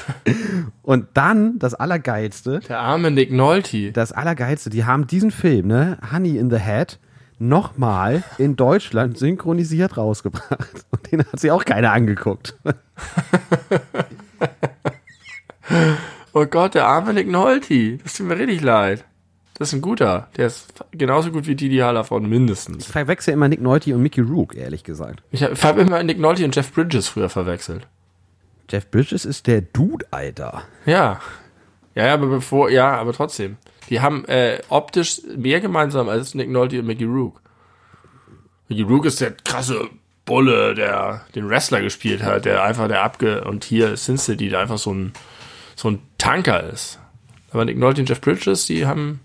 und dann das Allergeilste, Der arme Nick Nolte. das Allergeilste, die haben diesen Film, ne, Honey in the Head, nochmal in Deutschland synchronisiert rausgebracht. Und den hat sich auch keiner angeguckt. Oh Gott, der arme Nick Nolte. Das tut mir richtig leid. Das ist ein guter. Der ist genauso gut wie Didi Hallervorden, mindestens. Ich verwechsel immer Nick Nolte und Mickey Rook, ehrlich gesagt. Ich habe hab immer Nick Nolte und Jeff Bridges früher verwechselt. Jeff Bridges ist der Dude, Alter. Ja. Ja, ja, aber bevor, ja, aber trotzdem. Die haben äh, optisch mehr gemeinsam als Nick Nolte und Mickey Rook. Mickey Rook ist der krasse Bulle, der den Wrestler gespielt hat, der einfach der abge und hier Sin City, der einfach so ein so ein Tanker ist. Aber Nick Nolte und Jeff Bridges, die haben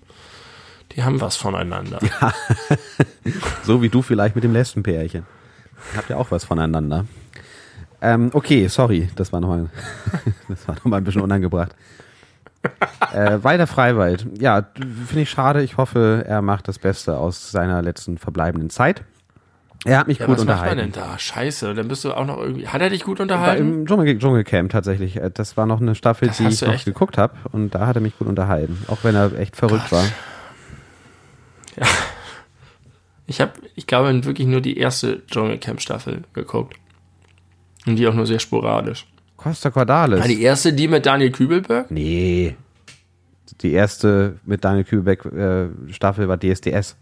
die haben was voneinander. So wie du vielleicht mit dem Lesbenpärchen. Habt ihr auch was voneinander. Ähm, okay, sorry, das war nochmal das ein bisschen unangebracht. äh, weiter Freiwald. Ja, finde ich schade. Ich hoffe, er macht das Beste aus seiner letzten verbleibenden Zeit. Er hat mich Ja, gut was macht man unterhalten. denn da? Scheiße, dann bist du auch noch irgendwie. Hat er dich gut War unterhalten? Im Dschungel, Dschungelcamp tatsächlich. Äh, Das war noch eine Staffel, Das die ich noch echt- geguckt habe. Und da hat er mich gut unterhalten. Auch wenn er echt verrückt war. Ich habe, ich glaube, wirklich nur die erste Dschungelcamp-Staffel geguckt. Und die auch nur sehr sporadisch. Costa Cordalis. Ah, die erste, die mit Daniel Kübelberg? Nee. Die erste mit Daniel Kübelbeck äh, Staffel war DSDS.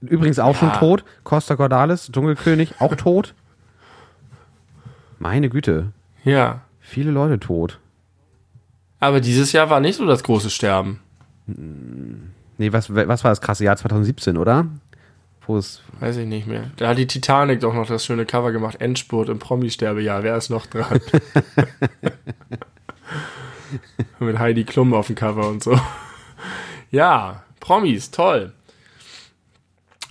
Übrigens auch schon Ja. tot. Costa Cordalis, Dschungelkönig, auch tot. Meine Güte. Ja. Viele Leute tot. Aber dieses Jahr war nicht so das große Sterben. Nee, was, was war das krasse Jahr 2017, oder? Wo es. Weiß ich nicht mehr. Da hat die Titanic doch noch das schöne Cover gemacht. Endspurt im Promi-Sterbejahr. Wer ist noch dran? Mit Heidi Klum auf dem Cover und so. Ja, Promis, toll.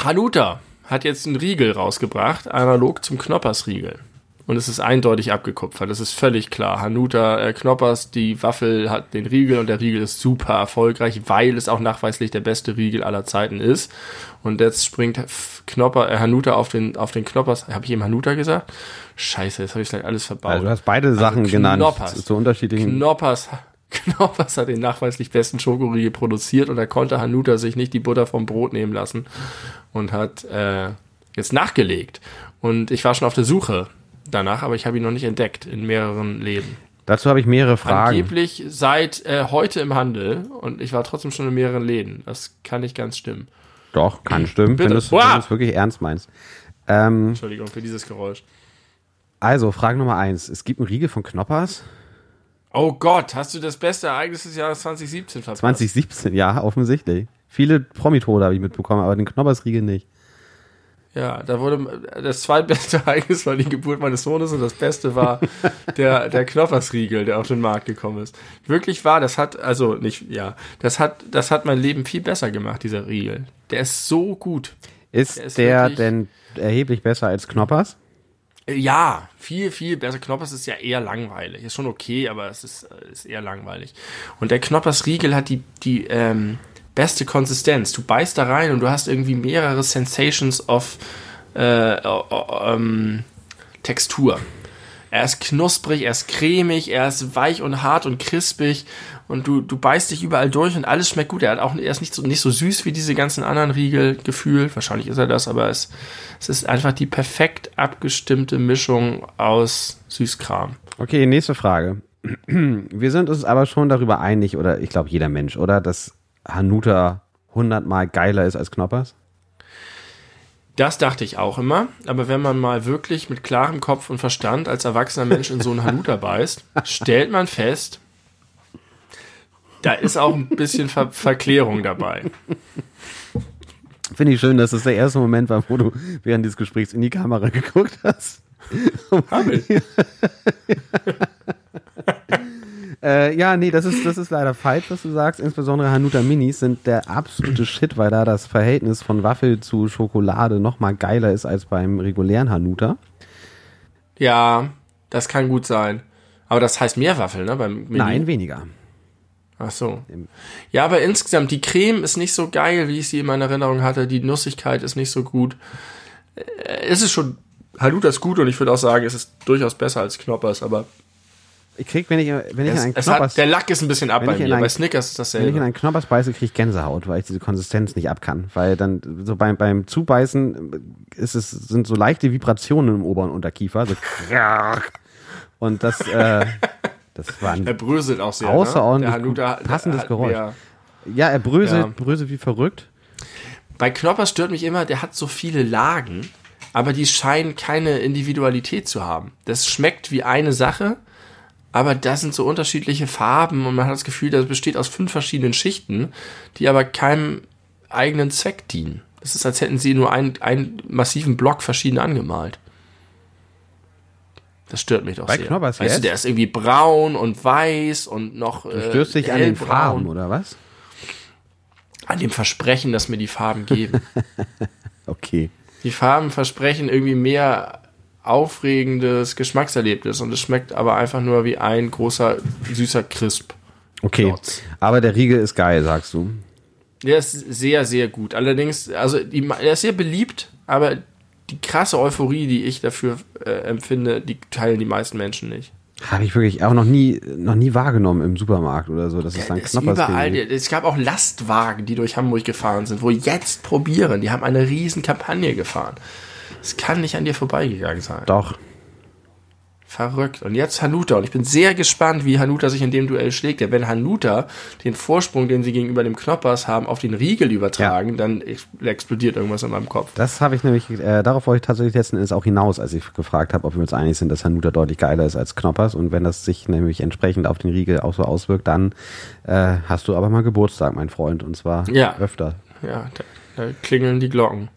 Hanuta hat jetzt einen Riegel rausgebracht, analog zum Knoppersriegel. und es ist eindeutig abgekupfert. Das ist völlig klar. Hanuta äh, Knoppers, die Waffel hat den Riegel und der Riegel ist super erfolgreich, weil es auch nachweislich der beste Riegel aller Zeiten ist. Und jetzt springt Knopper, äh, Hanuta auf den, auf den Knoppers. Habe ich eben Hanuta gesagt? Scheiße, jetzt habe ich gleich alles verbaut. Also du hast beide Sachen also genannt. Knoppers. Zu unterschiedlichen. Knoppers. Knoppers hat den nachweislich besten Schokoriegel produziert und da konnte Hanuta sich nicht die Butter vom Brot nehmen lassen und hat äh, jetzt nachgelegt. Und ich war schon auf der Suche danach, aber ich habe ihn noch nicht entdeckt in mehreren Läden. Dazu habe ich mehrere Fragen. Angeblich seit äh, heute im Handel und ich war trotzdem schon in mehreren Läden. Das kann nicht ganz stimmen. Doch, kann stimmen, wenn du es wirklich ernst meinst. Ähm, Entschuldigung für dieses Geräusch. Also, Frage Nummer eins. Es gibt einen Riegel von Knoppers. Oh Gott, hast du das beste Ereignis des Jahres 2017 verpasst? 2017, ja, offensichtlich. Viele Promitode habe ich mitbekommen, aber den Knoppers-Riegel nicht. Ja, da wurde das zweitbeste Ereignis war die Geburt meines Sohnes und das Beste war der, der Knoppersriegel, der auf den Markt gekommen ist. Wirklich war, das hat, also nicht, ja, das hat, das hat mein Leben viel besser gemacht, dieser Riegel. Der ist so gut. Ist der, ist der denn erheblich besser als Knoppers? Ja, viel, viel besser. Knoppers ist ja eher langweilig. Ist schon okay, aber es ist, ist eher langweilig. Und der Knoppersriegel hat die, die, ähm, beste Konsistenz. Du beißt da rein und du hast irgendwie mehrere Sensations of äh, ähm, Textur. Er ist knusprig, er ist cremig, er ist weich und hart und crispig und du, du beißt dich überall durch und alles schmeckt gut. Er, hat auch, er ist nicht so, nicht so süß wie diese ganzen anderen Riegel gefühlt. Wahrscheinlich ist er das, aber es, es ist einfach die perfekt abgestimmte Mischung aus Süßkram. Okay, nächste Frage. Wir sind uns aber schon darüber einig, oder ich glaube jeder Mensch, oder? Dass Hanuta hundertmal geiler ist als Knoppers? Das dachte ich auch immer, aber wenn man mal wirklich mit klarem Kopf und Verstand als erwachsener Mensch in so einen Hanuta beißt, stellt man fest, da ist auch ein bisschen Ver Verklärung dabei. Finde ich schön, dass das der erste Moment war, wo du während dieses Gesprächs in die Kamera geguckt hast. Hab ich. Äh, ja, nee, das ist, das ist leider falsch, was du sagst. Insbesondere Hanuta Minis sind der absolute Shit, weil da das Verhältnis von Waffel zu Schokolade noch mal geiler ist als beim regulären Hanuta. Ja, das kann gut sein. Aber das heißt mehr Waffel, ne? Beim Mini? Nein, weniger. Ach so. Ja, aber insgesamt, die Creme ist nicht so geil, wie ich sie in meiner Erinnerung hatte. Die Nussigkeit ist nicht so gut. Äh, es ist schon, Hanuta ist gut und ich würde auch sagen, es ist durchaus besser als Knoppers, aber ich krieg, wenn ich, wenn ich es, in einen Knoppers... Hat, der Lack ist ein bisschen ab bei mir, einen, bei Snickers ist dasselbe. Wenn ich in einen Knoppers beiße, kriege ich Gänsehaut, weil ich diese Konsistenz nicht ab kann. Weil dann so beim, beim Zubeißen ist es, sind so leichte Vibrationen im oberen Unterkiefer. So und das, äh, das war ein er bröselt auch sehr, ne? außerordentlich ne? passendes Geräusch. Mehr, ja, er bröselt, ja. bröselt wie verrückt. Bei Knoppers stört mich immer, der hat so viele Lagen, aber die scheinen keine Individualität zu haben. Das schmeckt wie eine Sache, aber da sind so unterschiedliche Farben und man hat das Gefühl, das besteht aus fünf verschiedenen Schichten, die aber keinem eigenen Zweck dienen. Es ist, als hätten sie nur einen, einen massiven Block verschieden angemalt. Das stört mich doch Bei sehr. Knoppers weißt du, der ist irgendwie braun und weiß und noch. Du störst dich an den Farben, oder was? An dem Versprechen, dass mir die Farben geben. okay. Die Farben versprechen irgendwie mehr aufregendes Geschmackserlebnis und es schmeckt aber einfach nur wie ein großer, süßer Crisp. Okay, Klotz. aber der Riegel ist geil, sagst du. Der ist sehr, sehr gut. Allerdings, also die, der ist sehr beliebt, aber die krasse Euphorie, die ich dafür äh, empfinde, die teilen die meisten Menschen nicht. Habe ich wirklich auch noch nie, noch nie wahrgenommen im Supermarkt oder so. Das ist dann knapp. Überall. Es gab auch Lastwagen, die durch Hamburg gefahren sind, wo jetzt probieren. Die haben eine riesen Kampagne gefahren. Es kann nicht an dir vorbeigegangen sein. Doch. Verrückt. Und jetzt Hanuta. Und ich bin sehr gespannt, wie Hanuta sich in dem Duell schlägt. Denn wenn Hanuta den Vorsprung, den sie gegenüber dem Knoppers haben, auf den Riegel übertragen, ja. dann explodiert irgendwas in meinem Kopf. Das habe ich nämlich, äh, darauf wollte ich tatsächlich letzten Endes auch hinaus, als ich gefragt habe, ob wir uns einig sind, dass Hanuta deutlich geiler ist als Knoppers. Und wenn das sich nämlich entsprechend auf den Riegel auch so auswirkt, dann äh, hast du aber mal Geburtstag, mein Freund. Und zwar ja. öfter. Ja, da, da klingeln die Glocken.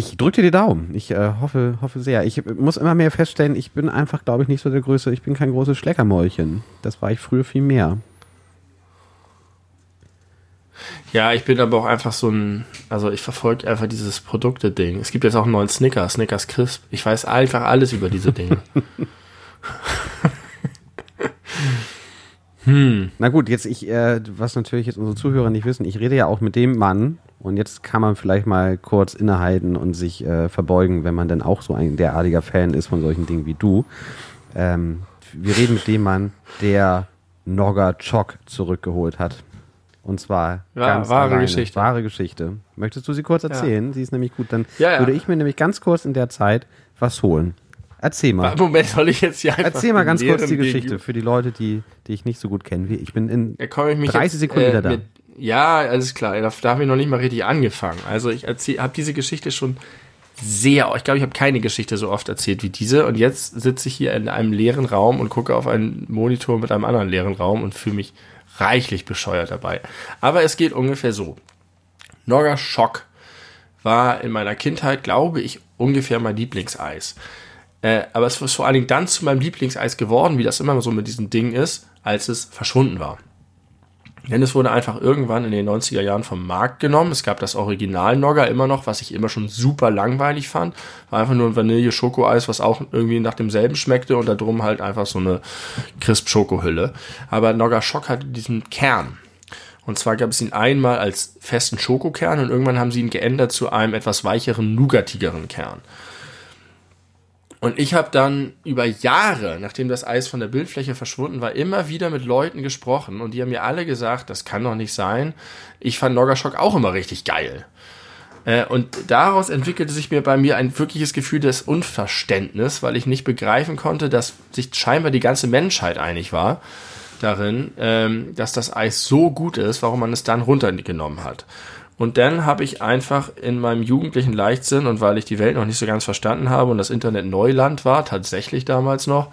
Ich drücke dir die Daumen. Ich äh, hoffe, hoffe sehr. Ich muss immer mehr feststellen, ich bin einfach, glaube ich, nicht so der Größe. Ich bin kein großes Schleckermäulchen. Das war ich früher viel mehr. Ja, ich bin aber auch einfach so ein, also ich verfolge einfach dieses Produkte-Ding. Es gibt jetzt auch einen neuen Snickers, Snickers Crisp. Ich weiß einfach alles über diese Dinge. hm. Na gut, jetzt ich, äh, was natürlich jetzt unsere Zuhörer nicht wissen, ich rede ja auch mit dem Mann und jetzt kann man vielleicht mal kurz innehalten und sich äh, verbeugen, wenn man denn auch so ein derartiger Fan ist von solchen Dingen wie du. Ähm, wir reden mit dem Mann, der Nogger Chok zurückgeholt hat. Und zwar ja, ganz wahre alleine. Geschichte. Wahre Geschichte. Möchtest du sie kurz erzählen? Ja. Sie ist nämlich gut. Dann ja, würde ich mir nämlich ganz kurz in der Zeit was holen. Erzähl mal. Moment, soll ich jetzt hier einfach Erzähl mal ganz kurz die Geschichte für die Leute, die, die ich nicht so gut kenne. wie Ich bin in mich 30 jetzt, Sekunden wieder da. mit- ja, alles klar. Da, da habe ich noch nicht mal richtig angefangen. Also ich habe diese Geschichte schon sehr, ich glaube, ich habe keine Geschichte so oft erzählt wie diese. Und jetzt sitze ich hier in einem leeren Raum und gucke auf einen Monitor mit einem anderen leeren Raum und fühle mich reichlich bescheuert dabei. Aber es geht ungefähr so. Norga Schock war in meiner Kindheit, glaube ich, ungefähr mein Lieblingseis. Äh, aber es ist vor allen Dingen dann zu meinem Lieblingseis geworden, wie das immer so mit diesen Dingen ist, als es verschwunden war. Denn es wurde einfach irgendwann in den 90er Jahren vom Markt genommen. Es gab das Original Nogger immer noch, was ich immer schon super langweilig fand. War einfach nur ein Vanille-Schokoeis, was auch irgendwie nach demselben schmeckte und da drum halt einfach so eine Crisp-Schokohülle. Aber Nogger Schock hatte diesen Kern. Und zwar gab es ihn einmal als festen Schokokern und irgendwann haben sie ihn geändert zu einem etwas weicheren, nougatigeren Kern. Und ich habe dann über Jahre, nachdem das Eis von der Bildfläche verschwunden war, immer wieder mit Leuten gesprochen und die haben mir alle gesagt, das kann doch nicht sein. Ich fand Noggerschock auch immer richtig geil. Äh, Und daraus entwickelte sich mir bei mir ein wirkliches Gefühl des Unverständnis, weil ich nicht begreifen konnte, dass sich scheinbar die ganze Menschheit einig war darin, ähm, dass das Eis so gut ist, warum man es dann runtergenommen hat. Und dann habe ich einfach in meinem jugendlichen Leichtsinn und weil ich die Welt noch nicht so ganz verstanden habe und das Internet Neuland war, tatsächlich damals noch,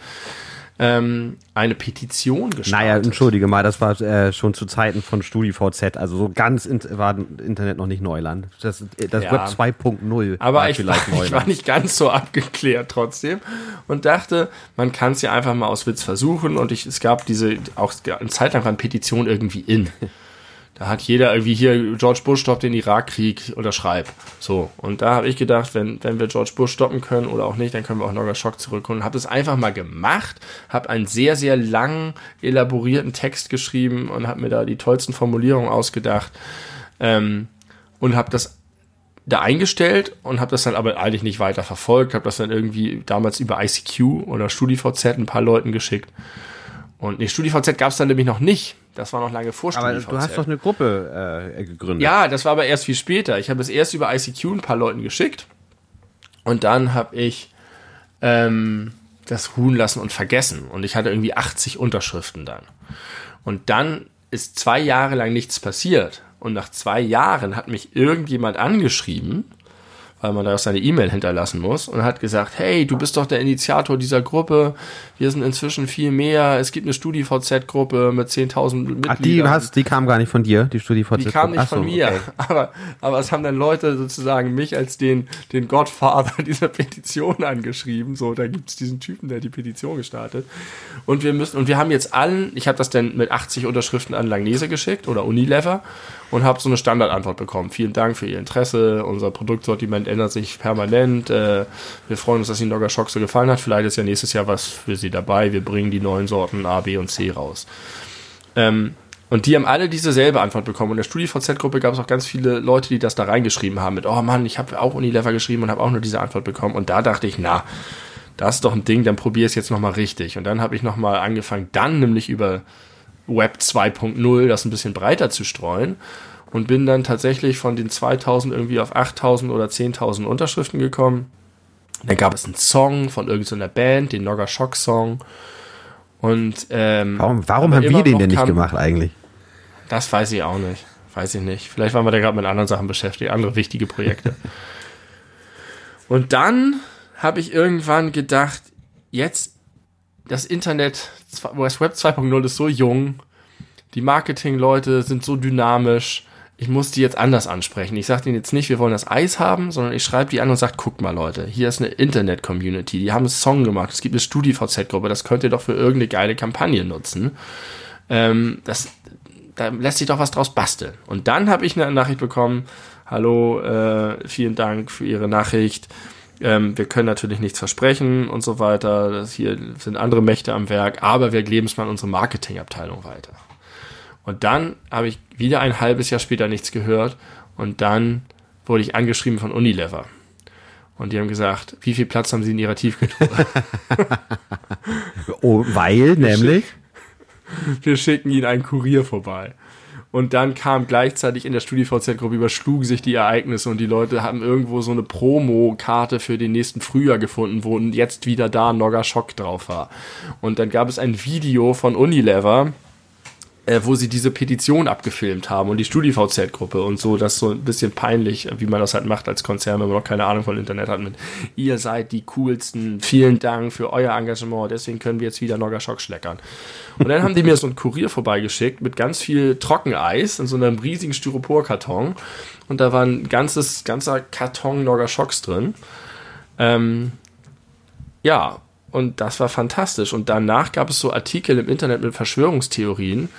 ähm, eine Petition gestartet. Naja, entschuldige mal, das war äh, schon zu Zeiten von StudiVZ, also so ganz in, war Internet noch nicht Neuland. Das, das Ja. Web 2.0 Aber ich, war, ich war nicht ganz so abgeklärt trotzdem und dachte, man kann es ja einfach mal aus Witz versuchen. Und ich, es gab diese, auch eine Zeit lang waren Petitionen irgendwie in. Da hat jeder irgendwie hier George Bush stoppt den Irakkrieg unterschreib. So. Und da habe ich gedacht, wenn, wenn wir George Bush stoppen können oder auch nicht, dann können wir auch Nogger Schock zurückholen. Habe das einfach mal gemacht, habe einen sehr, sehr lang elaborierten Text geschrieben und habe mir da die tollsten Formulierungen ausgedacht. Ähm, und habe das da eingestellt und habe das dann aber eigentlich nicht weiter verfolgt, habe das dann irgendwie damals über ICQ oder StudiVZ ein paar Leuten geschickt. Und nee, StudiVZ gab es dann nämlich noch nicht. Das war noch lange vor Aber StudiVZ. du hast doch eine Gruppe äh, gegründet. Ja, das war aber erst viel später. Ich habe es erst über ICQ ein paar Leuten geschickt und dann habe ich ähm, das ruhen lassen und vergessen. Und ich hatte irgendwie 80 Unterschriften dann. Und dann ist zwei Jahre lang nichts passiert. Und nach zwei Jahren hat mich irgendjemand angeschrieben, weil man da auch seine E-Mail hinterlassen muss und hat gesagt, hey, du bist doch der Initiator dieser Gruppe, wir sind inzwischen viel mehr, es gibt eine StudiVZ-Gruppe mit 10.000 Mitgliedern. Ach, die, hast, die kam gar nicht von dir, die StudiVZ. Die kam nicht Ach so, von mir, okay. aber, aber es haben dann Leute sozusagen mich als den, den Godfather dieser Petition angeschrieben. So, da gibt's diesen Typen, der die Petition gestartet. Und wir müssen, und wir haben jetzt allen, ich habe das dann mit 80 Unterschriften an Langnese geschickt oder Unilever und habe so eine Standardantwort bekommen. Vielen Dank für Ihr Interesse. Unser Produktsortiment ändert sich permanent. Äh, wir freuen uns, dass Ihnen Dogger Shock so gefallen hat. Vielleicht ist ja nächstes Jahr was für Sie dabei. Wir bringen die neuen Sorten A, B und C raus. Ähm, und die haben alle dieselbe Antwort bekommen. Und in der StudiVZ-Gruppe gab es auch ganz viele Leute, die das da reingeschrieben haben mit, oh Mann, ich habe auch Unilever geschrieben und habe auch nur diese Antwort bekommen. Und da dachte ich, na, das ist doch ein Ding, dann probier es jetzt nochmal richtig. Und dann habe ich nochmal angefangen, dann nämlich über Web 2.0 das ein bisschen breiter zu streuen und bin dann tatsächlich von den 2000 irgendwie auf 8000 oder 10.000 Unterschriften gekommen. Dann gab es einen Song von irgendeiner Band, den Nogger Shock Song. Und ähm, Warum, warum haben wir den denn nicht gemacht eigentlich? Das weiß ich auch nicht. Weiß ich nicht. Vielleicht waren wir da gerade mit anderen Sachen beschäftigt, andere wichtige Projekte. Und dann habe ich irgendwann gedacht, jetzt das Internet, das Web 2.0 ist so jung, die Marketingleute sind so dynamisch, ich muss die jetzt anders ansprechen. Ich sage denen jetzt nicht, wir wollen das Eis haben, sondern ich schreibe die an und sage, guckt mal Leute, hier ist eine Internet-Community, die haben einen Song gemacht, es gibt eine StudiVZ-Gruppe, das könnt ihr doch für irgendeine geile Kampagne nutzen. Ähm, das, da lässt sich doch was draus basteln. Und dann habe ich eine Nachricht bekommen, hallo, äh, vielen Dank für Ihre Nachricht. Ähm, wir können natürlich nichts versprechen und so weiter. Das hier sind andere Mächte am Werk, aber wir geben es mal an unsere Marketingabteilung weiter. Und dann habe ich wieder ein halbes Jahr später nichts gehört und dann wurde ich angeschrieben von Unilever. Und die haben gesagt, wie viel Platz haben sie in ihrer Tiefkühltruhe? oh, weil, nämlich? Wir schicken ihnen einen Kurier vorbei. Und dann kam gleichzeitig in der StudiVZ-Gruppe überschlugen sich die Ereignisse und die Leute haben irgendwo so eine Promo-Karte für den nächsten Frühjahr gefunden, wo jetzt wieder da Nogger Schock drauf war. Und dann gab es ein Video von Unilever, äh, wo sie diese Petition abgefilmt haben und die StudiVZ-Gruppe und so, das ist so ein bisschen peinlich, wie man das halt macht als Konzern, wenn man noch keine Ahnung von Internet hat mit ihr seid die coolsten, vielen Dank für euer Engagement, deswegen können wir jetzt wieder Nogger Schock schleckern. Und dann haben die mir so einen Kurier vorbeigeschickt mit ganz viel Trockeneis in so einem riesigen Styroporkarton und da war ein ganzes, ganzer Karton Nogger Schocks drin. Ähm, ja, und das war fantastisch. Und danach gab es so Artikel im Internet mit Verschwörungstheorien,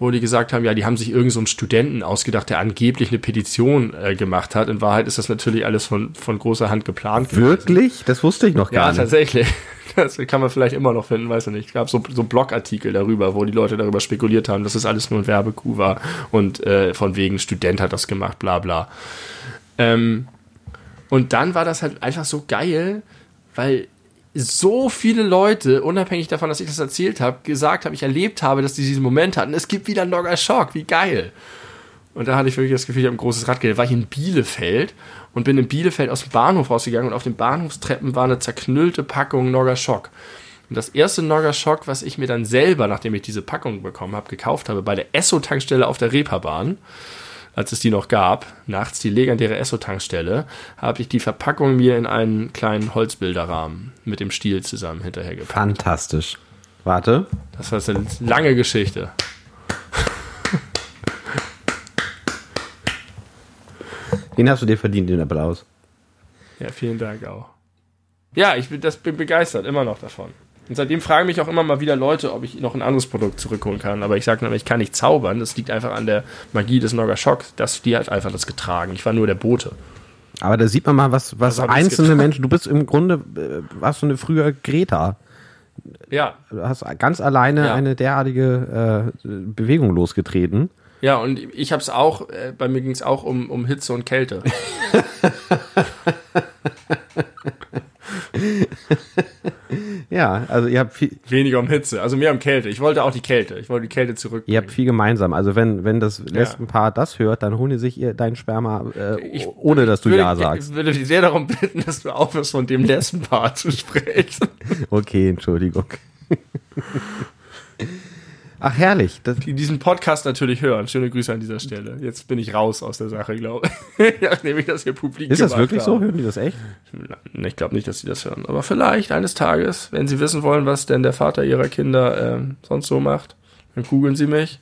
wo die gesagt haben, ja, die haben sich irgend so einen Studenten ausgedacht, der angeblich eine Petition äh, gemacht hat. In Wahrheit ist das natürlich alles von, von großer Hand geplant. Wirklich? Gewesen. Das wusste ich noch gar ja, nicht. Ja, tatsächlich. Das kann man vielleicht immer noch finden, weiß ich nicht. Es gab so, so Blogartikel darüber, wo die Leute darüber spekuliert haben, dass das alles nur ein Werbekuh war und äh, von wegen Student hat das gemacht, bla bla. Ähm, und dann war das halt einfach so geil, weil so viele Leute, unabhängig davon, dass ich das erzählt habe, gesagt haben, ich erlebt habe, dass die diesen Moment hatten. Es gibt wieder einen Logger Schock, wie geil. Und da hatte ich wirklich das Gefühl, ich habe ein großes Rad geredet. War ich in Bielefeld und bin in Bielefeld aus dem Bahnhof rausgegangen und auf den Bahnhofstreppen war eine zerknüllte Packung Nogger Schock. Und das erste Nogger Schock, was ich mir dann selber, nachdem ich diese Packung bekommen habe, gekauft habe, bei der Esso-Tankstelle auf der Reeperbahn, als es die noch gab, nachts die legendäre Esso-Tankstelle, habe ich die Verpackung mir in einen kleinen Holzbilderrahmen mit dem Stiel zusammen hinterhergepackt. Fantastisch. Warte. Das war eine lange Geschichte. Den hast du dir verdient, den Applaus. Ja, vielen Dank auch. Ja, ich bin, das, bin begeistert, immer noch davon. Und seitdem fragen mich auch immer mal wieder Leute, ob ich noch ein anderes Produkt zurückholen kann. Aber ich sage nur, ich kann nicht zaubern. Das liegt einfach an der Magie des Nogger Shock. Das, die hat einfach das getragen. Ich war nur der Bote. Aber da sieht man mal, was, was einzelne Menschen, du bist im Grunde, äh, warst du eine früher Greta. Ja. Du hast ganz alleine ja. eine derartige äh, Bewegung losgetreten. Ja, und ich habe es auch, äh, bei mir ging es auch um, um Hitze und Kälte. ja, also ihr habt viel. Weniger um Hitze, also mehr um Kälte. Ich wollte auch die Kälte. Ich wollte die Kälte zurück. Ihr habt viel gemeinsam. Also wenn, wenn das Lesbenpaar das hört, dann holen die sich ihr dein Sperma, äh, ich, ohne dass du würde, Ja sagst. Ich würde dich sehr darum bitten, dass du aufhörst, von dem Lesbenpaar zu sprechen. Okay, Entschuldigung. Ach, herrlich. Das die diesen Podcast natürlich hören. Schöne Grüße an dieser Stelle. Jetzt bin ich raus aus der Sache, glaube ich. Nachdem ich das hier publik Ist das wirklich habe. so? Hören die das echt? Ich glaube nicht, dass sie das hören. Aber vielleicht eines Tages, wenn sie wissen wollen, was denn der Vater ihrer Kinder äh, sonst so macht, dann googeln sie mich.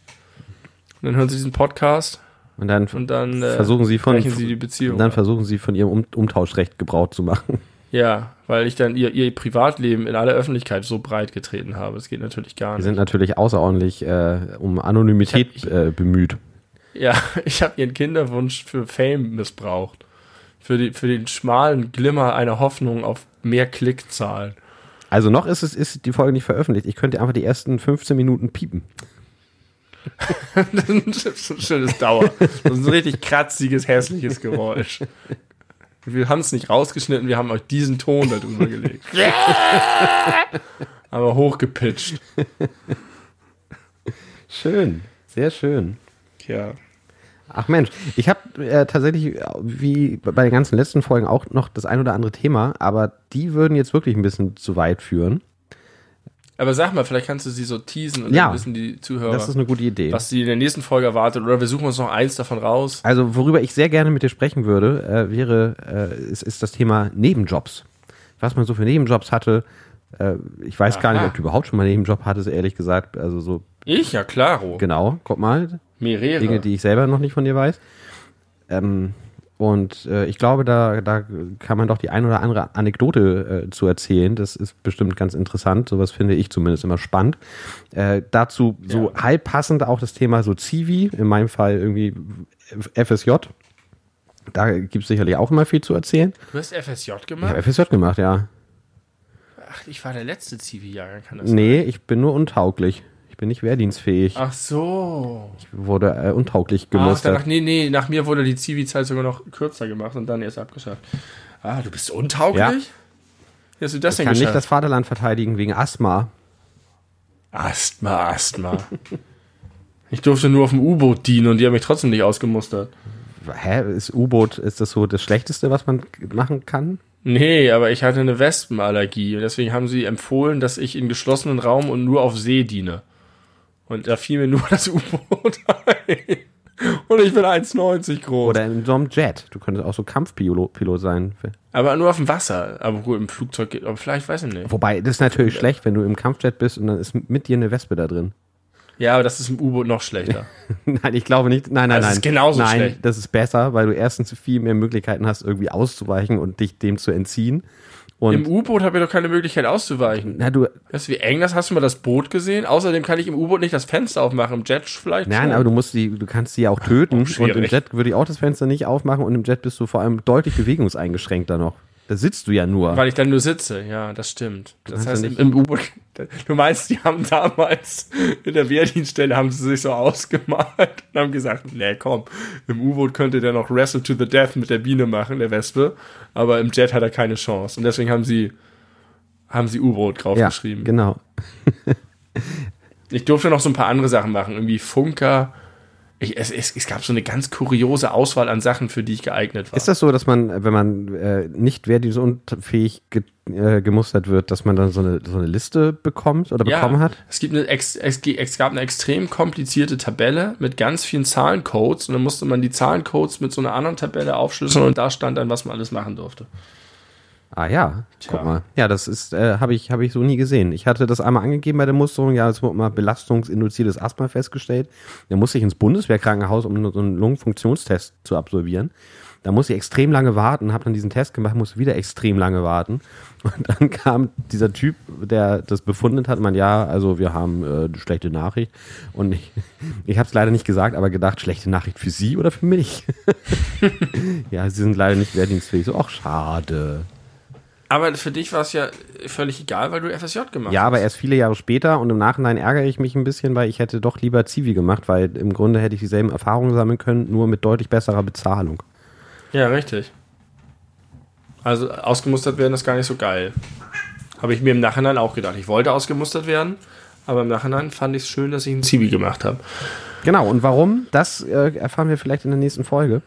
Und dann hören sie diesen Podcast. Und dann, und dann äh, versuchen sie von, sie die Beziehung. dann versuchen sie von ihrem um Umtauschrecht Gebrauch zu machen. Ja, weil ich dann ihr, ihr Privatleben in aller Öffentlichkeit so breit getreten habe. Das geht natürlich gar nicht. Die sind natürlich außerordentlich äh, um Anonymität ich hab, ich, äh, bemüht. Ja, ich habe ihren Kinderwunsch für Fame missbraucht. Für, die, für den schmalen Glimmer einer Hoffnung auf mehr Klickzahlen. Also noch ist es ist die Folge nicht veröffentlicht. Ich könnte einfach die ersten 15 Minuten piepen. das ist ein schönes Dauer. Das ist ein richtig kratziges, hässliches Geräusch. Wir haben es nicht rausgeschnitten, wir haben euch diesen Ton da drüber gelegt. Aber hochgepitcht. Schön, sehr schön. Ja. Ach Mensch, ich habe äh, tatsächlich, wie bei den ganzen letzten Folgen, auch noch das ein oder andere Thema, aber die würden jetzt wirklich ein bisschen zu weit führen. Aber sag mal, vielleicht kannst du sie so teasen und ja, dann wissen die Zuhörer, das ist eine gute Idee. was sie in der nächsten Folge erwartet. Oder wir suchen uns noch eins davon raus. Also, worüber ich sehr gerne mit dir sprechen würde, äh, wäre, äh, ist, ist das Thema Nebenjobs. Was man so für Nebenjobs hatte. Äh, ich weiß Aha. gar nicht, ob du überhaupt schon mal einen Nebenjob hattest, ehrlich gesagt. Also so. Ich? Ja, klaro. Genau, guck mal. Mehrere. Dinge, die ich selber noch nicht von dir weiß. Ähm, Und äh, ich glaube, da, da kann man doch die ein oder andere Anekdote äh, zu erzählen. Das ist bestimmt ganz interessant. Sowas finde ich zumindest immer spannend. Äh, dazu so Ja. halb passend auch das Thema so Zivi, in meinem Fall irgendwie FSJ. Da gibt es sicherlich auch immer viel zu erzählen. Du hast FSJ gemacht? habe FSJ gemacht, ja. Ach, ich war der letzte Zivi-Jahrgang, kann das sein? Nee, ich bin nur untauglich. Bin nicht wehrdienstfähig. Ach so. Ich wurde äh, untauglich Ach, gemustert. danach, nee, nee, nach mir wurde die Zivi-Zeit sogar noch kürzer gemacht und dann erst abgeschafft. Ah, du bist untauglich? Ja. Wie hast du das ich denn kann nicht das Vaterland verteidigen wegen Asthma. Asthma, Asthma. ich durfte nur auf dem U-Boot dienen und die haben mich trotzdem nicht ausgemustert. Hä, ist U-Boot, ist das so das Schlechteste, was man machen kann? Nee, aber ich hatte eine Wespenallergie und deswegen haben sie empfohlen, dass ich in geschlossenen Raum und nur auf See diene. Und da fiel mir nur das U-Boot ein. Und ich bin 1,90 groß. Oder in so einem Jet. Du könntest auch so Kampfpilot Pilot sein. aber nur auf dem Wasser. Aber gut, im Flugzeug geht. Aber vielleicht weiß ich nicht. Wobei, das ist natürlich schlecht, wenn du im Kampfjet bist und dann ist mit dir eine Wespe da drin. Ja, aber das ist im U-Boot noch schlechter. Nein, ich glaube nicht. Nein, nein, Das nein. ist genauso nein, schlecht. das ist besser, weil du erstens viel mehr Möglichkeiten hast, irgendwie auszuweichen und dich dem zu entziehen. Und Im U-Boot habe ich doch keine Möglichkeit auszuweichen. na, du, Weißt du, wie eng das? Hast du mal das Boot gesehen? Außerdem kann ich im U-Boot nicht das Fenster aufmachen. Im Jet vielleicht nein, schon. aber du musst die, du kannst sie ja auch töten. und im. Jet würde ich auch das Fenster nicht aufmachen und im Jet bist du vor allem deutlich bewegungseingeschränkter noch. Da sitzt du ja nur. Weil ich dann nur sitze, ja, das stimmt. Das heißt, im, im U-Boot, du meinst, die haben damals in der Wehrdienststelle haben sie sich so ausgemalt und haben gesagt, nee, komm, im U-Boot könnte der noch Wrestle to the Death mit der Biene machen, der Wespe, aber im Jet hat er keine Chance. Und deswegen haben sie, haben sie U-Boot ja, draufgeschrieben. genau. Ich durfte noch so ein paar andere Sachen machen, irgendwie Funker. Ich, es, es, es gab so eine ganz kuriose Auswahl an Sachen, für die ich geeignet war. Ist das so, dass man, wenn man äh, nicht wehrdienstunfähig ge äh, gemustert wird, dass man dann so eine, so eine Liste bekommt oder bekommen hat? Es, gibt eine es, es gab eine extrem komplizierte Tabelle mit ganz vielen Zahlencodes und dann musste man die Zahlencodes mit so einer anderen Tabelle aufschlüsseln und da stand dann, was man alles machen durfte. Ah ja, Tja. guck mal. Ja, das ist, äh, habe ich, hab ich so nie gesehen. Ich hatte das einmal angegeben bei der Musterung, ja, es wurde mal belastungsinduziertes Asthma festgestellt. Da musste ich ins Bundeswehrkrankenhaus, um so einen Lungenfunktionstest zu absolvieren. Da musste ich extrem lange warten, habe dann diesen Test gemacht, musste wieder extrem lange warten. Und dann kam dieser Typ, der das befunden hat, man, ja, also wir haben äh, eine schlechte Nachricht. Und ich, ich habe es leider nicht gesagt, aber gedacht, schlechte Nachricht für Sie oder für mich? ja, Sie sind leider nicht wehrdienstfähig. So, ach, schade. Aber für dich war es ja völlig egal, weil du FSJ gemacht Ja, hast. aber erst viele Jahre später und im Nachhinein ärgere ich mich ein bisschen, weil ich hätte doch lieber Zivi gemacht, weil im Grunde hätte ich dieselben Erfahrungen sammeln können, nur mit deutlich besserer Bezahlung. Ja, richtig. Also ausgemustert werden ist gar nicht so geil. Habe ich mir im Nachhinein auch gedacht. Ich wollte ausgemustert werden, aber im Nachhinein fand ich es schön, dass ich einen Zivi gemacht habe. Genau, und warum? Das äh, erfahren wir vielleicht in der nächsten Folge.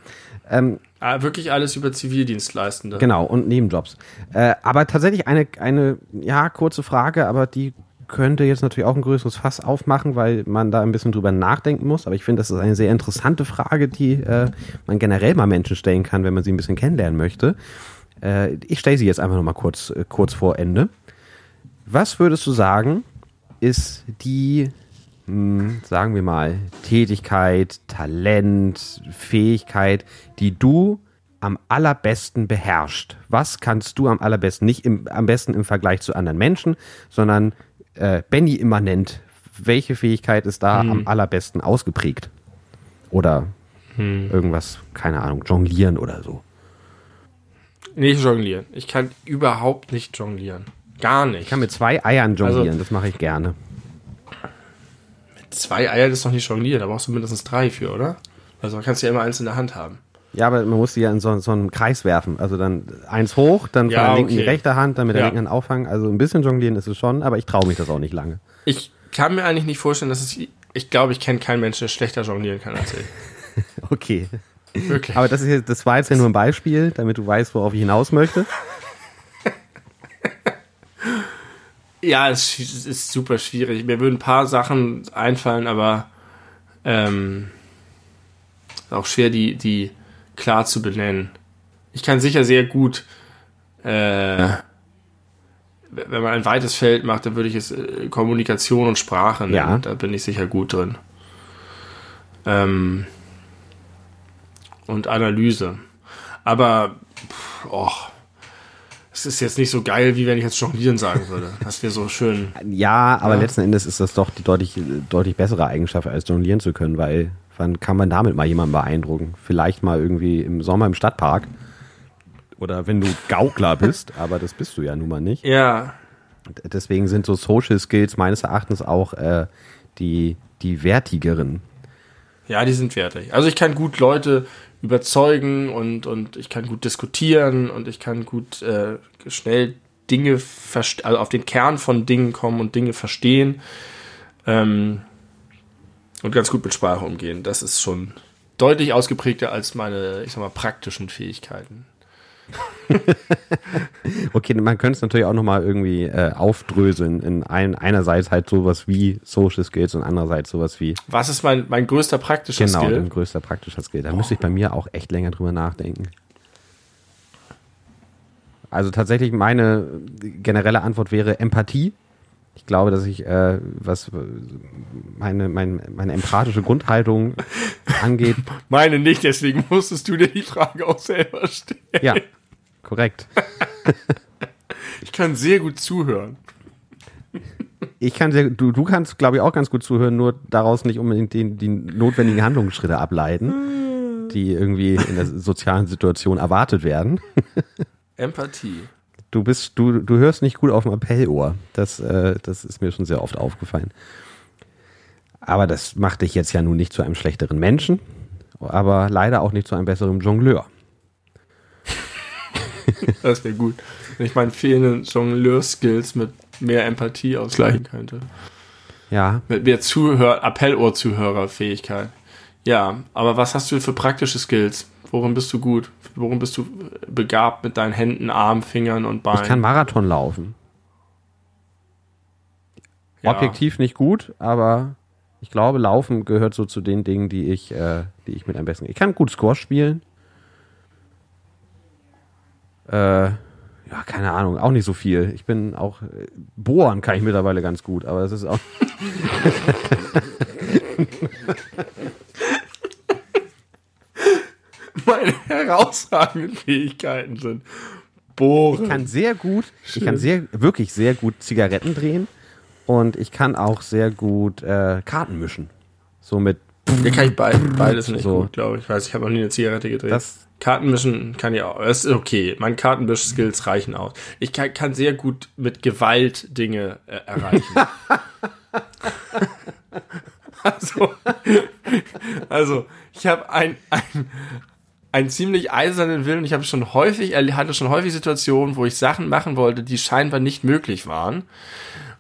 Ähm, wirklich alles über Zivildienstleistende. genau, und Nebenjobs. Äh, aber tatsächlich eine, eine, ja, kurze Frage, aber die könnte jetzt natürlich auch ein größeres Fass aufmachen, weil man da ein bisschen drüber nachdenken muss. Aber ich finde, das ist eine sehr interessante Frage, die äh, man generell mal Menschen stellen kann, wenn man sie ein bisschen kennenlernen möchte. Äh, ich stelle sie jetzt einfach nochmal kurz, äh, kurz vor Ende. Was würdest du sagen, ist die, mh, sagen wir mal, Tätigkeit, Talent, Fähigkeit, die du am allerbesten beherrscht? Was kannst du am allerbesten, nicht im, am besten im Vergleich zu anderen Menschen, sondern äh, Benny immanent, welche Fähigkeit ist da am allerbesten ausgeprägt? Oder irgendwas, keine Ahnung, jonglieren oder so. Nicht jonglieren. Ich kann überhaupt nicht jonglieren. Gar nicht. Ich kann mit zwei Eiern jonglieren, das mache ich gerne. Zwei Eier ist doch nicht jonglieren, da brauchst du mindestens drei für, oder? Also kannst du ja immer eins in der Hand haben. Ja, aber man muss die ja in so, so einen Kreis werfen. Also dann eins hoch, dann von Ja, der linken die okay. rechte Hand, dann mit der Ja. linken Hand auffangen. Also ein bisschen jonglieren ist es schon, aber ich traue mich das auch nicht lange. Ich kann mir eigentlich nicht vorstellen, dass es. Ich glaube, ich kenne keinen Menschen, der schlechter jonglieren kann als ich. Okay. Wirklich. Aber das, ist das war jetzt ja nur ein Beispiel, damit du weißt, worauf ich hinaus möchte. Ja, es ist, super schwierig. Mir würden ein paar Sachen einfallen, aber ähm, auch schwer, die, die klar zu benennen. Ich kann sicher sehr gut, äh, wenn man ein weites Feld macht, dann würde ich es äh, Kommunikation und Sprache nennen. Ja. Da bin ich sicher gut drin. Ähm, und Analyse. Aber, pff, och, es ist jetzt nicht so geil, wie wenn ich jetzt jonglieren sagen würde. Das wäre so schön. Ja, aber Ja. letzten Endes ist das doch die deutlich, deutlich bessere Eigenschaft, als jonglieren zu können, weil wann kann man damit mal jemanden beeindrucken? Vielleicht mal irgendwie im Sommer im Stadtpark. Oder wenn du Gaukler bist, aber das bist du ja nun mal nicht. Ja, Deswegen sind so Social Skills meines Erachtens auch äh, die, die wertigeren. Ja, die sind wertig. Also ich kann gut Leute überzeugen und, und ich kann gut diskutieren und ich kann gut äh, schnell Dinge, also auf den Kern von Dingen kommen und Dinge verstehen ähm, und ganz gut mit Sprache umgehen. Das ist schon deutlich ausgeprägter als meine, ich sag mal, praktischen Fähigkeiten. Okay, man könnte es natürlich auch nochmal irgendwie äh, aufdröseln in ein, einerseits halt sowas wie Social Skills und andererseits sowas wie Was ist mein, mein größter praktischer genau, Skill? ein größter praktischer Skill. Da müsste ich bei mir auch echt länger drüber nachdenken. Also tatsächlich meine generelle Antwort wäre Empathie. Ich glaube, dass ich, äh, was meine, mein, meine empathische Grundhaltung angeht, Meine nicht, deswegen musstest du dir die Frage auch selber stellen. ja, korrekt. Ich kann sehr gut zuhören. Ich kann sehr, du, du kannst, glaube ich, auch ganz gut zuhören, nur daraus nicht unbedingt die, die notwendigen Handlungsschritte ableiten, die irgendwie in der sozialen Situation erwartet werden. Empathie. Du bist, du, du hörst nicht gut auf dem Appellohr. Das, äh, das ist mir schon sehr oft aufgefallen. Aber das macht dich jetzt ja nun nicht zu einem schlechteren Menschen, aber leider auch nicht zu einem besseren Jongleur. Das wäre gut. Wenn ich meinen fehlenden Jongleur-Skills mit mehr Empathie ausgleichen könnte. Ja, Mit mehr Zuhör Appellohr-Zuhörerfähigkeit. Ja, aber was hast du für praktische Skills? Worin bist du gut? Worin bist du begabt mit deinen Händen, Armen, Fingern und Beinen? ich kann Marathon laufen. ja. Objektiv nicht gut, aber ich glaube, Laufen gehört so zu den Dingen, die ich, äh, die ich mit am besten. Ich kann gut Squash spielen. Äh, ja, keine Ahnung, auch nicht so viel. Ich bin auch äh, bohren kann ich mittlerweile ganz gut, aber das ist auch. Meine herausragenden Fähigkeiten sind Bohren. Ich kann sehr gut, ich kann sehr, wirklich sehr gut Zigaretten drehen und ich kann auch sehr gut äh, Karten mischen. So mit Ja, kann ich beid, beides nicht So. gut, glaube ich. Ich weiß, ich habe noch nie eine Zigarette gedreht. Das- Kartenmischen kann ich auch. Das ist okay. Meine Kartenmisch-Skills reichen aus. Ich kann, kann sehr gut mit Gewalt Dinge äh, erreichen. also, also, ich habe ein, ein, einen ziemlich eisernen Willen. Ich habe schon häufig, er- hatte schon häufig Situationen, wo ich Sachen machen wollte, die scheinbar nicht möglich waren.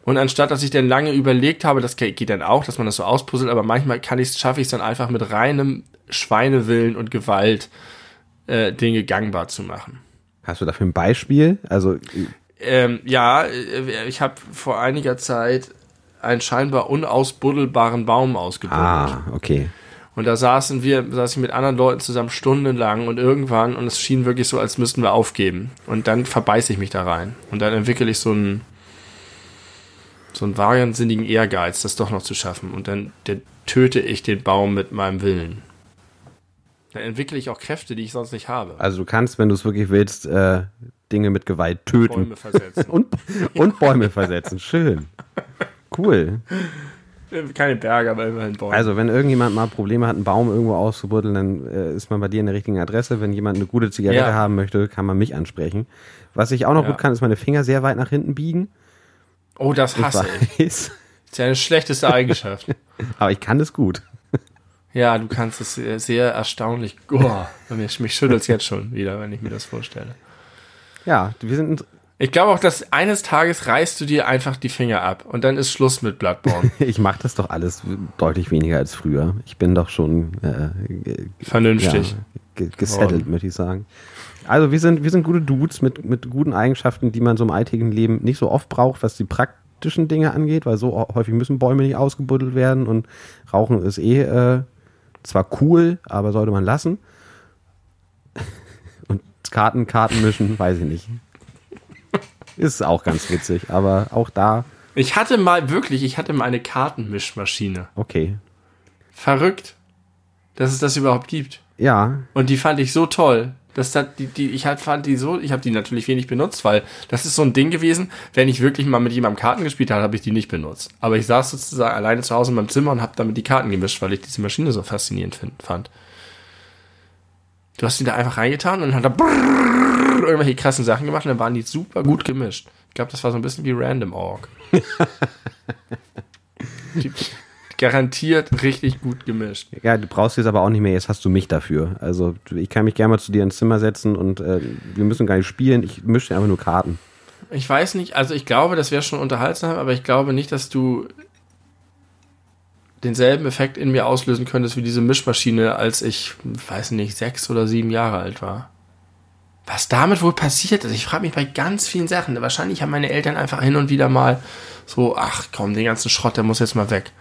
Und anstatt, dass ich dann lange überlegt habe, das geht geht dann auch, dass man das so auspuzzelt, aber manchmal kann ich schaffe ich es dann einfach mit reinem Schweinewillen und Gewalt äh, Dinge gangbar zu machen. Hast du dafür ein Beispiel? Also Ähm, ja, äh, ich habe vor einiger Zeit einen scheinbar unausbuddelbaren Baum ausgebuddelt. ah, okay. Und da saßen wir, saß ich mit anderen Leuten zusammen stundenlang und irgendwann, und es schien wirklich so, als müssten wir aufgeben. Und dann verbeiße ich mich da rein. Und dann entwickle ich so einen, so einen wahnsinnigen Ehrgeiz, das doch noch zu schaffen. Und dann, dann töte ich den Baum mit meinem Willen. Dann entwickle ich auch Kräfte, die ich sonst nicht habe. Also du kannst, wenn du es wirklich willst, äh, Dinge mit Gewalt töten Bäume versetzen. und, und Bäume versetzen. Schön. Cool. Keine Berge, aber immerhin Bäume. Also, wenn irgendjemand mal Probleme hat, einen Baum irgendwo auszubuddeln, dann äh, ist man bei dir in der richtigen Adresse. Wenn jemand eine gute Zigarette Ja. haben möchte, kann man mich ansprechen. Was ich auch noch Ja. gut kann, ist meine Finger sehr weit nach hinten biegen. oh, das hasse ich. Weiß. Das ist ja eine schlechteste Eigenschaft. Aber ich kann das gut. Ja, du kannst es sehr, sehr erstaunlich. Oh, mich, mich schüttelt es jetzt schon wieder, wenn ich mir das vorstelle. Ja, wir sind. Ich glaube auch, dass eines Tages reißt du dir einfach die Finger ab und dann ist Schluss mit Bloodborne. Ich mache das doch alles deutlich weniger als früher. Ich bin doch schon äh, Vernünftig. Ja, ge- gesettelt, möchte ich sagen. Also wir sind, wir sind gute Dudes mit, mit guten Eigenschaften, die man so im alltäglichen Leben nicht so oft braucht, was die praktischen Dinge angeht, weil so häufig müssen Bäume nicht ausgebuddelt werden und Rauchen ist eh äh, zwar cool, aber sollte man lassen. Und Karten, Karten mischen, weiß ich nicht. Ist auch ganz witzig, aber auch da, Ich hatte mal wirklich, ich hatte mal eine Kartenmischmaschine. okay. Verrückt, dass es das überhaupt gibt. Ja, Und die fand ich so toll. Das hat die, die, ich halt fand die so, ich habe die natürlich wenig benutzt, weil das ist so ein Ding gewesen, wenn ich wirklich mal mit jemandem Karten gespielt habe, habe ich die nicht benutzt. Aber ich saß sozusagen alleine zu Hause in meinem Zimmer und habe damit die Karten gemischt, weil ich diese Maschine so faszinierend find, fand. Du hast die da einfach reingetan und dann hat er irgendwelche krassen Sachen gemacht und dann waren die super gut gemischt. Ich glaube, das war so ein bisschen wie Random Org. garantiert richtig gut gemischt. Ja, du brauchst jetzt aber auch nicht mehr, jetzt hast du mich dafür. Also ich kann mich gerne mal zu dir ins Zimmer setzen und äh, wir müssen gar nicht spielen, ich mische einfach nur Karten. Ich weiß nicht, also ich glaube, das wäre schon unterhaltsam, aber ich glaube nicht, dass du denselben Effekt in mir auslösen könntest wie diese Mischmaschine, als ich, weiß nicht, sechs oder sieben Jahre alt war. Was damit wohl passiert ist, ich frage mich bei ganz vielen Sachen. Wahrscheinlich haben meine Eltern einfach hin und wieder mal so, ach komm, den ganzen Schrott, der muss jetzt mal weg.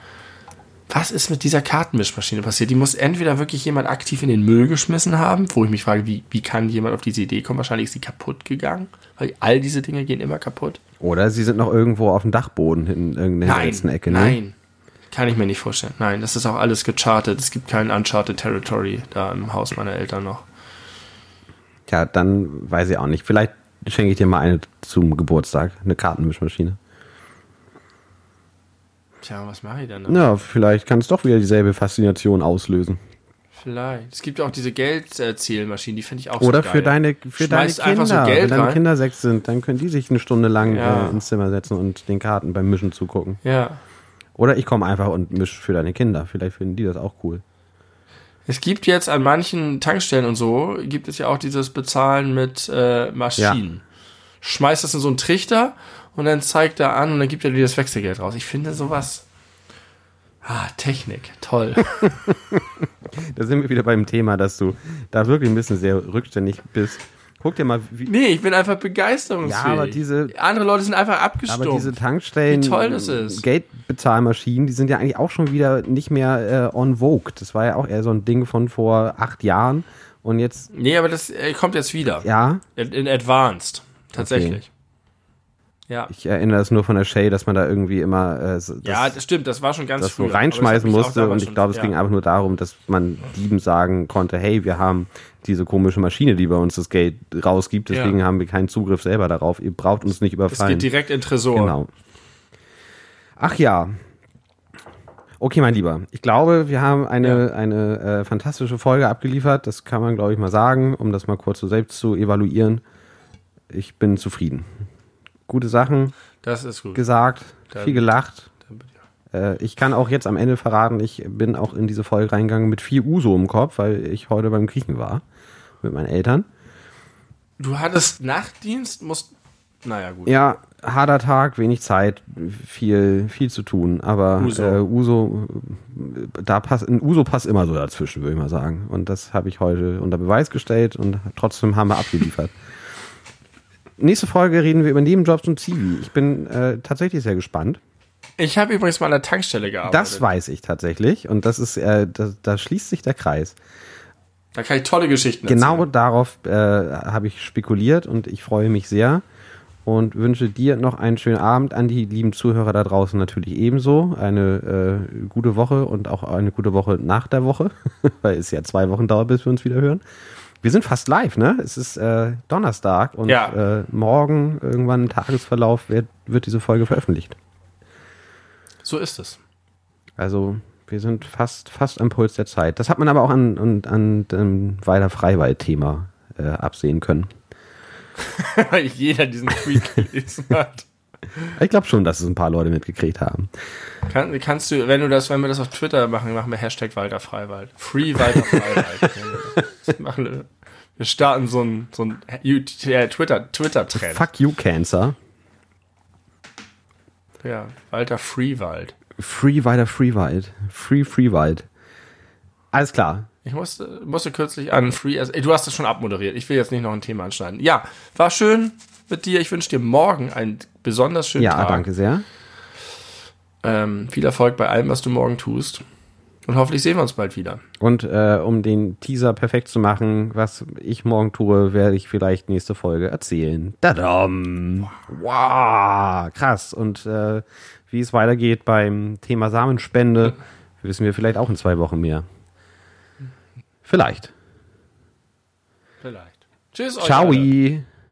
Was ist mit dieser Kartenmischmaschine passiert? Die muss entweder wirklich jemand aktiv in den Müll geschmissen haben, wo ich mich frage, wie, wie kann jemand auf diese Idee kommen? Wahrscheinlich ist sie kaputt gegangen, weil all diese Dinge gehen immer kaputt. Oder sie sind noch irgendwo auf dem Dachboden in irgendeiner letzten Ecke. Ne? Nein, kann ich mir nicht vorstellen. Nein, das ist auch alles gechartet. Es gibt kein Uncharted Territory da im Haus meiner Eltern noch. Ja, dann weiß ich auch nicht. Vielleicht schenke ich dir mal eine zum Geburtstag, eine Kartenmischmaschine. Tja, was mache ich denn? Dann? Ja, vielleicht kann es doch wieder dieselbe Faszination auslösen. Vielleicht. Es gibt ja auch diese Geldzählmaschinen, die finde ich auch Oder so geil. für deine, für deine Kinder, so wenn deine Kinder sechs sind, dann können die sich eine Stunde lang ja. äh, ins Zimmer setzen und den Karten beim Mischen zugucken. Ja. Oder ich komme einfach und mische für deine Kinder. Vielleicht finden die das auch cool. Es gibt jetzt an manchen Tankstellen und so, gibt es ja auch dieses Bezahlen mit äh, Maschinen. Ja. Schmeißt das in so einen Trichter und dann zeigt er an und dann gibt er dir das Wechselgeld raus. Ich finde sowas. Ah, Technik, toll. da sind wir wieder beim Thema, dass du da wirklich ein bisschen sehr rückständig bist. Guck dir mal, wie. Nee, ich bin einfach begeisterungsfähig. Ja, aber diese. Andere Leute sind einfach abgestumpft. Aber diese Tankstellen. Wie toll das ist. Geldbezahlmaschinen, die sind ja eigentlich auch schon wieder nicht mehr äh, on vogue. Das war ja auch eher so ein Ding von vor acht Jahren. Und jetzt. Nee, aber das äh, kommt jetzt wieder. Ja. In, in Advanced. Tatsächlich. Okay. Ja. Ich erinnere es nur von der Shay, dass man da irgendwie immer äh, das, ja, das stimmt, das war schon ganz das so reinschmeißen musste und ich glaube, es ja. ging einfach nur darum, dass man Dieben sagen konnte, hey, wir haben diese komische Maschine, die bei uns das Geld rausgibt, deswegen ja. haben wir keinen Zugriff selber darauf. Ihr braucht uns nicht überfallen. Es geht direkt in Tresor. Genau. Ach ja. Okay, mein Lieber. Ich glaube, wir haben eine, ja. eine äh, fantastische Folge abgeliefert. Das kann man, glaube ich, mal sagen, um das mal kurz so selbst zu evaluieren. Ich bin zufrieden gute Sachen gesagt, Dann, viel gelacht. Äh, ich kann auch jetzt am Ende verraten, ich bin auch in diese Folge reingegangen mit viel Uso im Kopf, weil ich heute beim Griechen war mit meinen Eltern. Du hattest Nachtdienst, musst. Naja, gut. Ja, harter Tag, wenig Zeit, viel, viel zu tun. Aber Uso, äh, Uso da passt, ein Uso passt immer so dazwischen, würde ich mal sagen. Und das habe ich heute unter Beweis gestellt und trotzdem haben wir abgeliefert. Nächste Folge reden wir über Nebenjobs und Zivi. Ich bin äh, tatsächlich sehr gespannt. Ich habe übrigens mal an der Tankstelle gearbeitet. Das weiß ich tatsächlich. Und das ist, äh, da, da schließt sich der Kreis. Da kann ich tolle Geschichten genau erzählen. Genau darauf äh, habe ich spekuliert und ich freue mich sehr und wünsche dir noch einen schönen Abend an die lieben Zuhörer da draußen natürlich ebenso. Eine äh, gute Woche und auch eine gute Woche nach der Woche, weil es ja zwei Wochen dauert, bis wir uns wieder hören. Wir sind fast live, ne? Es ist äh, Donnerstag und ja. äh, morgen irgendwann im Tagesverlauf wird, wird diese Folge veröffentlicht. So ist es. Also wir sind fast, fast am Puls der Zeit. Das hat man aber auch an, an, an dem Weiler Freiwald-Thema äh, absehen können. Weil jeder diesen Tweet gelesen hat. Ich glaube schon, dass es ein paar Leute mitgekriegt haben. Kann, kannst du, wenn du das, wenn wir das auf Twitter machen, machen wir Hashtag Walter Freiwald. Free Walter Freiwald. machen wir. Wir starten so ein, so ein äh, Twitter, Twitter-Trend. Fuck you, Cancer. Ja, Walter Freewald. Free Walter Freewald. Free Freewald. Alles klar. Ich musste, musste kürzlich an Free, also, du hast das schon abmoderiert. Ich will jetzt nicht noch ein Thema anschneiden. Ja, war schön mit dir. Ich wünsche dir morgen einen besonders schönen ja, Tag. Ja, danke sehr. Ähm, viel Erfolg bei allem, was du morgen tust. Und hoffentlich sehen wir uns bald wieder. Und äh, um den Teaser perfekt zu machen, was ich morgen tue, werde ich vielleicht nächste Folge erzählen. Tadam! Wow, krass. Und äh, wie es weitergeht beim Thema Samenspende, wissen wir vielleicht auch in zwei Wochen mehr. Vielleicht. Vielleicht. Tschüss. euch Ciao.